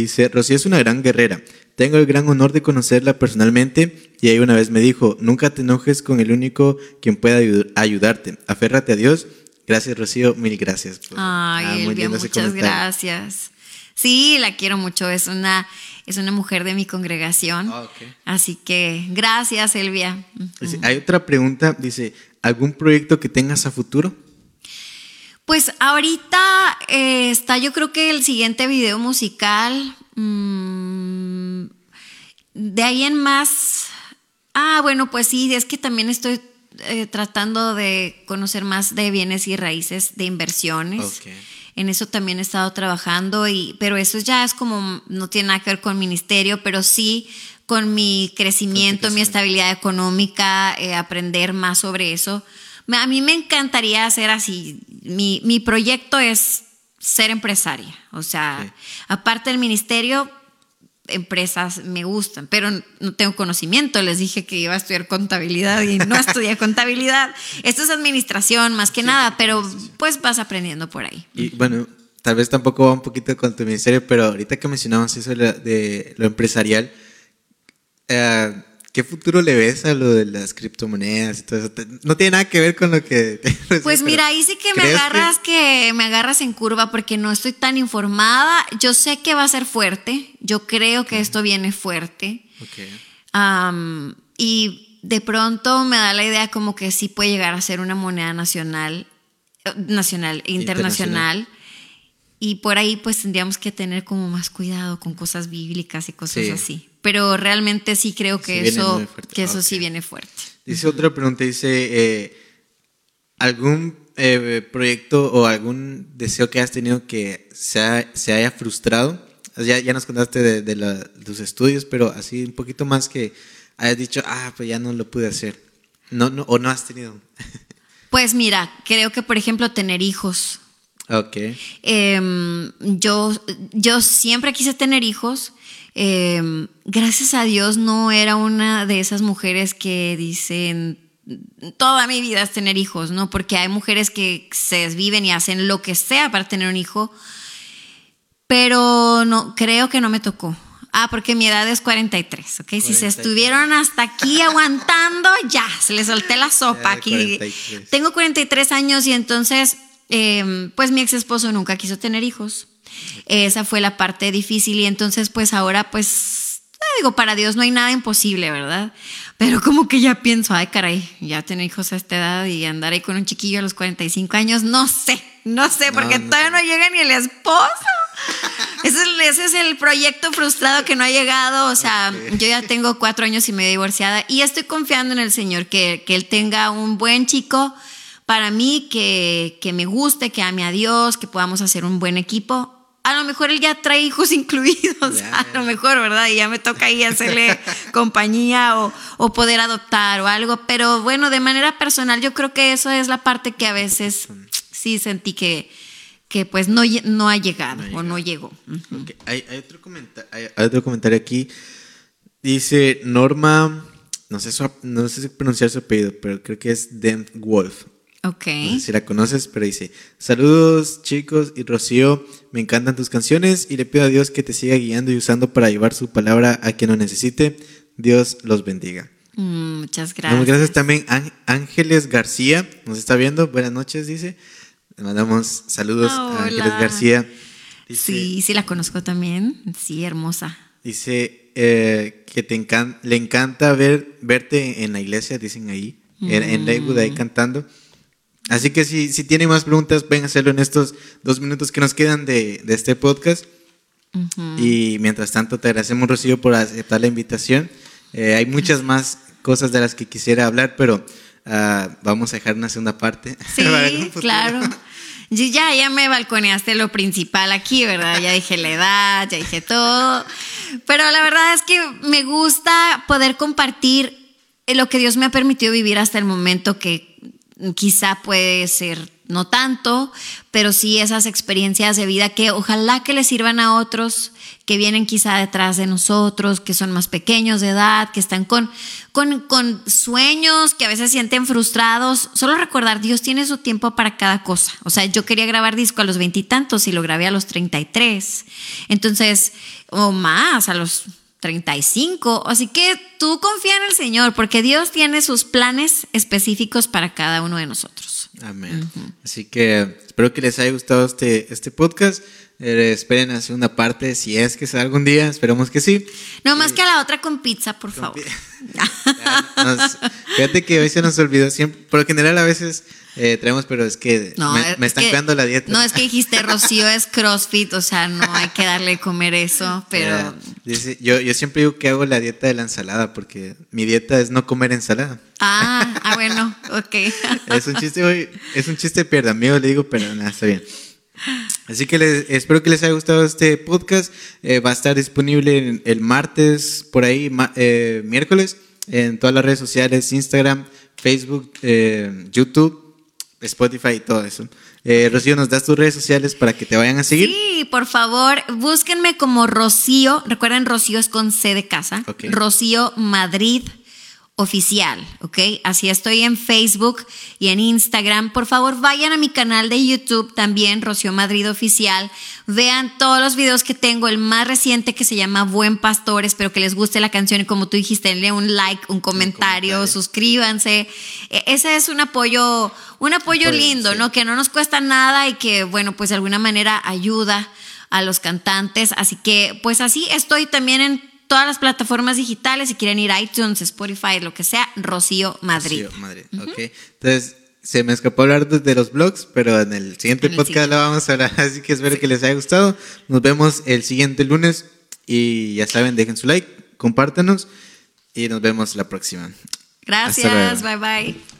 Dice, Rocío es una gran guerrera. Tengo el gran honor de conocerla personalmente y ella una vez me dijo, nunca te enojes con el único quien pueda ayu- ayudarte. Aférrate a Dios. Gracias, Rocío. Mil gracias. por- Ay, ah, Elvia, muchas gracias. Sí, la quiero mucho. Es una, es una mujer de mi congregación. Ah. Así que gracias, Elvia. Hay otra pregunta, dice, ¿algún proyecto que tengas a futuro? Pues ahorita eh, está yo creo que el siguiente video musical. mm, de ahí en más. Ah, bueno, pues sí, es que también estoy eh, tratando de conocer más de bienes y raíces de inversiones. Ok. En eso también he estado trabajando, y, pero eso ya es como, no tiene nada que ver con ministerio, pero sí con mi crecimiento, mi estabilidad económica, eh, aprender más sobre eso. A mí me encantaría hacer así. Mi, mi proyecto es ser empresaria. O sea, aparte del ministerio, empresas me gustan, pero no tengo conocimiento. Les dije que iba a estudiar contabilidad y no estudié contabilidad. Esto es administración más que nada, pero pues vas aprendiendo por ahí. Y bueno, tal vez tampoco va un poquito con tu ministerio, pero ahorita que mencionabas eso de lo empresarial, eh, ¿qué futuro le ves a lo de las criptomonedas y todo eso? No tiene nada que ver con lo que... Pues mira, ahí sí que me ¿crees agarras que... me agarras en curva porque no estoy tan informada. Yo sé que va a ser fuerte. Yo creo que esto viene fuerte. Ok. Am, y de pronto me da la idea como que sí puede llegar a ser una moneda nacional, eh, nacional internacional. Internacional. Y por ahí pues tendríamos que tener como más cuidado con cosas bíblicas y cosas Sí. así. Pero realmente sí creo que Sí eso, que eso sí viene fuerte. Dice otra pregunta, dice, eh, ¿algún eh, proyecto o algún deseo que has tenido que se, ha- se haya frustrado? Ya, ya nos contaste de, de la- de tus estudios, pero así un poquito más que hayas dicho, ah, pues ya no lo pude hacer. No, no, o no has tenido. Pues mira, creo que por ejemplo tener hijos. ok. Em, yo, yo siempre quise tener hijos. Em, gracias a Dios no era una de esas mujeres que dicen toda mi vida es tener hijos, ¿no? Porque hay mujeres que se desviven y hacen lo que sea para tener un hijo. Pero no, creo que no me tocó. Ah, porque mi edad es 43, ¿ok? Si se 43. estuvieron hasta aquí aguantando, ya, se les solté la sopa aquí. 43. Tengo 43 años y entonces, eh, pues mi ex esposo nunca quiso tener hijos. Esa fue la parte difícil y entonces, pues ahora, pues, digo, para Dios no hay nada imposible, ¿verdad? Pero como que ya pienso, ay, caray, ya tener hijos a esta edad y andar ahí con un chiquillo a los 45 años, no sé, no sé, porque no todavía no llega ni el esposo. Ese es, el- ese es el proyecto frustrado que no ha llegado. O sea, yo ya tengo cuatro años y medio divorciada y estoy confiando en el Señor que, que Él tenga un buen chico para mí, que, que me guste, que ame a Dios, que podamos hacer un buen equipo. A lo mejor Él ya trae hijos incluidos, a lo mejor, ¿verdad? Y ya me toca ahí hacerle compañía o, o poder adoptar o algo. Pero bueno, de manera personal, yo creo que eso es la parte que a veces sí sentí que, que pues no, no ha llegado No o no llegó. Hay, hay otro hay- hay otro comentario aquí. Dice Norma, no sé, su- no sé si pronunciar su apellido, pero creo que es Dent Wolf. Ok. No sé si la conoces, pero dice, saludos chicos y Rocío, me encantan tus canciones y le pido a Dios que te siga guiando y usando para llevar su palabra a quien lo necesite. Dios los bendiga. Mm, muchas Muchas gracias. gracias también Án- Ángeles García, nos está viendo, buenas noches, dice. Le mandamos saludos a Hola. Ángeles García. Dice, Sí, sí la conozco también. Sí, hermosa. dice eh, que te encan- le encanta ver, verte en la iglesia, dicen ahí, en, en Lakewood, ahí cantando. Así que si, si tienen más preguntas, ven a hacerlo en estos dos minutos que nos quedan de, de este podcast. Y mientras tanto, te agradecemos, Rocío, por aceptar la invitación. Eh, hay muchas más cosas de las que quisiera hablar, pero ah, vamos a dejar una segunda parte. Sí, claro. Ya, ya me balconeaste lo principal aquí, ¿verdad? Ya dije la edad, ya dije todo. Pero la verdad es que me gusta poder compartir lo que Dios me ha permitido vivir hasta el momento, que quizá puede ser no tanto, pero sí esas experiencias de vida que ojalá que les sirvan a otros que vienen quizá detrás de nosotros, que son más pequeños de edad, que están con, con, con sueños, que a veces sienten frustrados. Solo recordar, Dios tiene su tiempo para cada cosa. O sea, yo quería grabar disco a los veintitantos y, lo grabé a los 33. Entonces, o más, a los 35. Así que tú confía en el Señor, porque Dios tiene sus planes específicos para cada uno de nosotros. Amén. Así que espero que les haya gustado este, este podcast. Eh, esperen a segunda parte, si es que sea algún día, esperemos que sí. No más que a la otra con pizza, por favor. Ya, nos- fíjate que hoy se nos olvidó siempre, por lo general a veces eh, traemos, pero es que me, es me están que- cuidando la dieta. No, es que dijiste Rocío es CrossFit, o sea, no hay que darle de comer eso, pero dice- yo, yo siempre digo que hago la dieta de la ensalada, porque mi dieta es no comer ensalada. ah, ah bueno, ok. Es un chiste, hoy, es un chiste pierda amigo, le digo, pero está bien. Así que les, espero que les haya gustado este podcast. Eh, va a estar disponible el martes, por ahí, ma- eh, miércoles, en todas las redes sociales, Instagram, Facebook, eh, YouTube, Spotify y todo eso. Eh, Rocío, ¿nos das tus redes sociales para que te vayan a seguir? Sí, por favor, búsquenme como Rocío. Recuerden, Rocío es con C de casa. Ok. Rocío Madrid Oficial, ¿ok? Así estoy en Facebook y en Instagram. Por favor, vayan a mi canal de YouTube también, Rocío Madrid Oficial. Vean todos los videos que tengo, el más reciente que se llama Buen Pastor. Espero que les guste la canción y como tú dijiste, denle un like, un comentario, comentario. suscríbanse. E- Ese es un apoyo, un apoyo lindo, sí. ¿no? Que no nos cuesta nada y que, bueno, pues de alguna manera ayuda a los cantantes. Así que, pues así estoy también en todas las plataformas digitales. Si quieren ir a iTunes, Spotify, lo que sea, Rocío Madrid. Rocío, Madrid. Ok. Entonces, se me escapó hablar de, los blogs, pero en el siguiente En el podcast siguiente. lo vamos a hablar. Así que espero que les haya gustado. Nos vemos el siguiente lunes. Y ya saben, dejen su like, compártanos y nos vemos la próxima. Gracias, bye bye.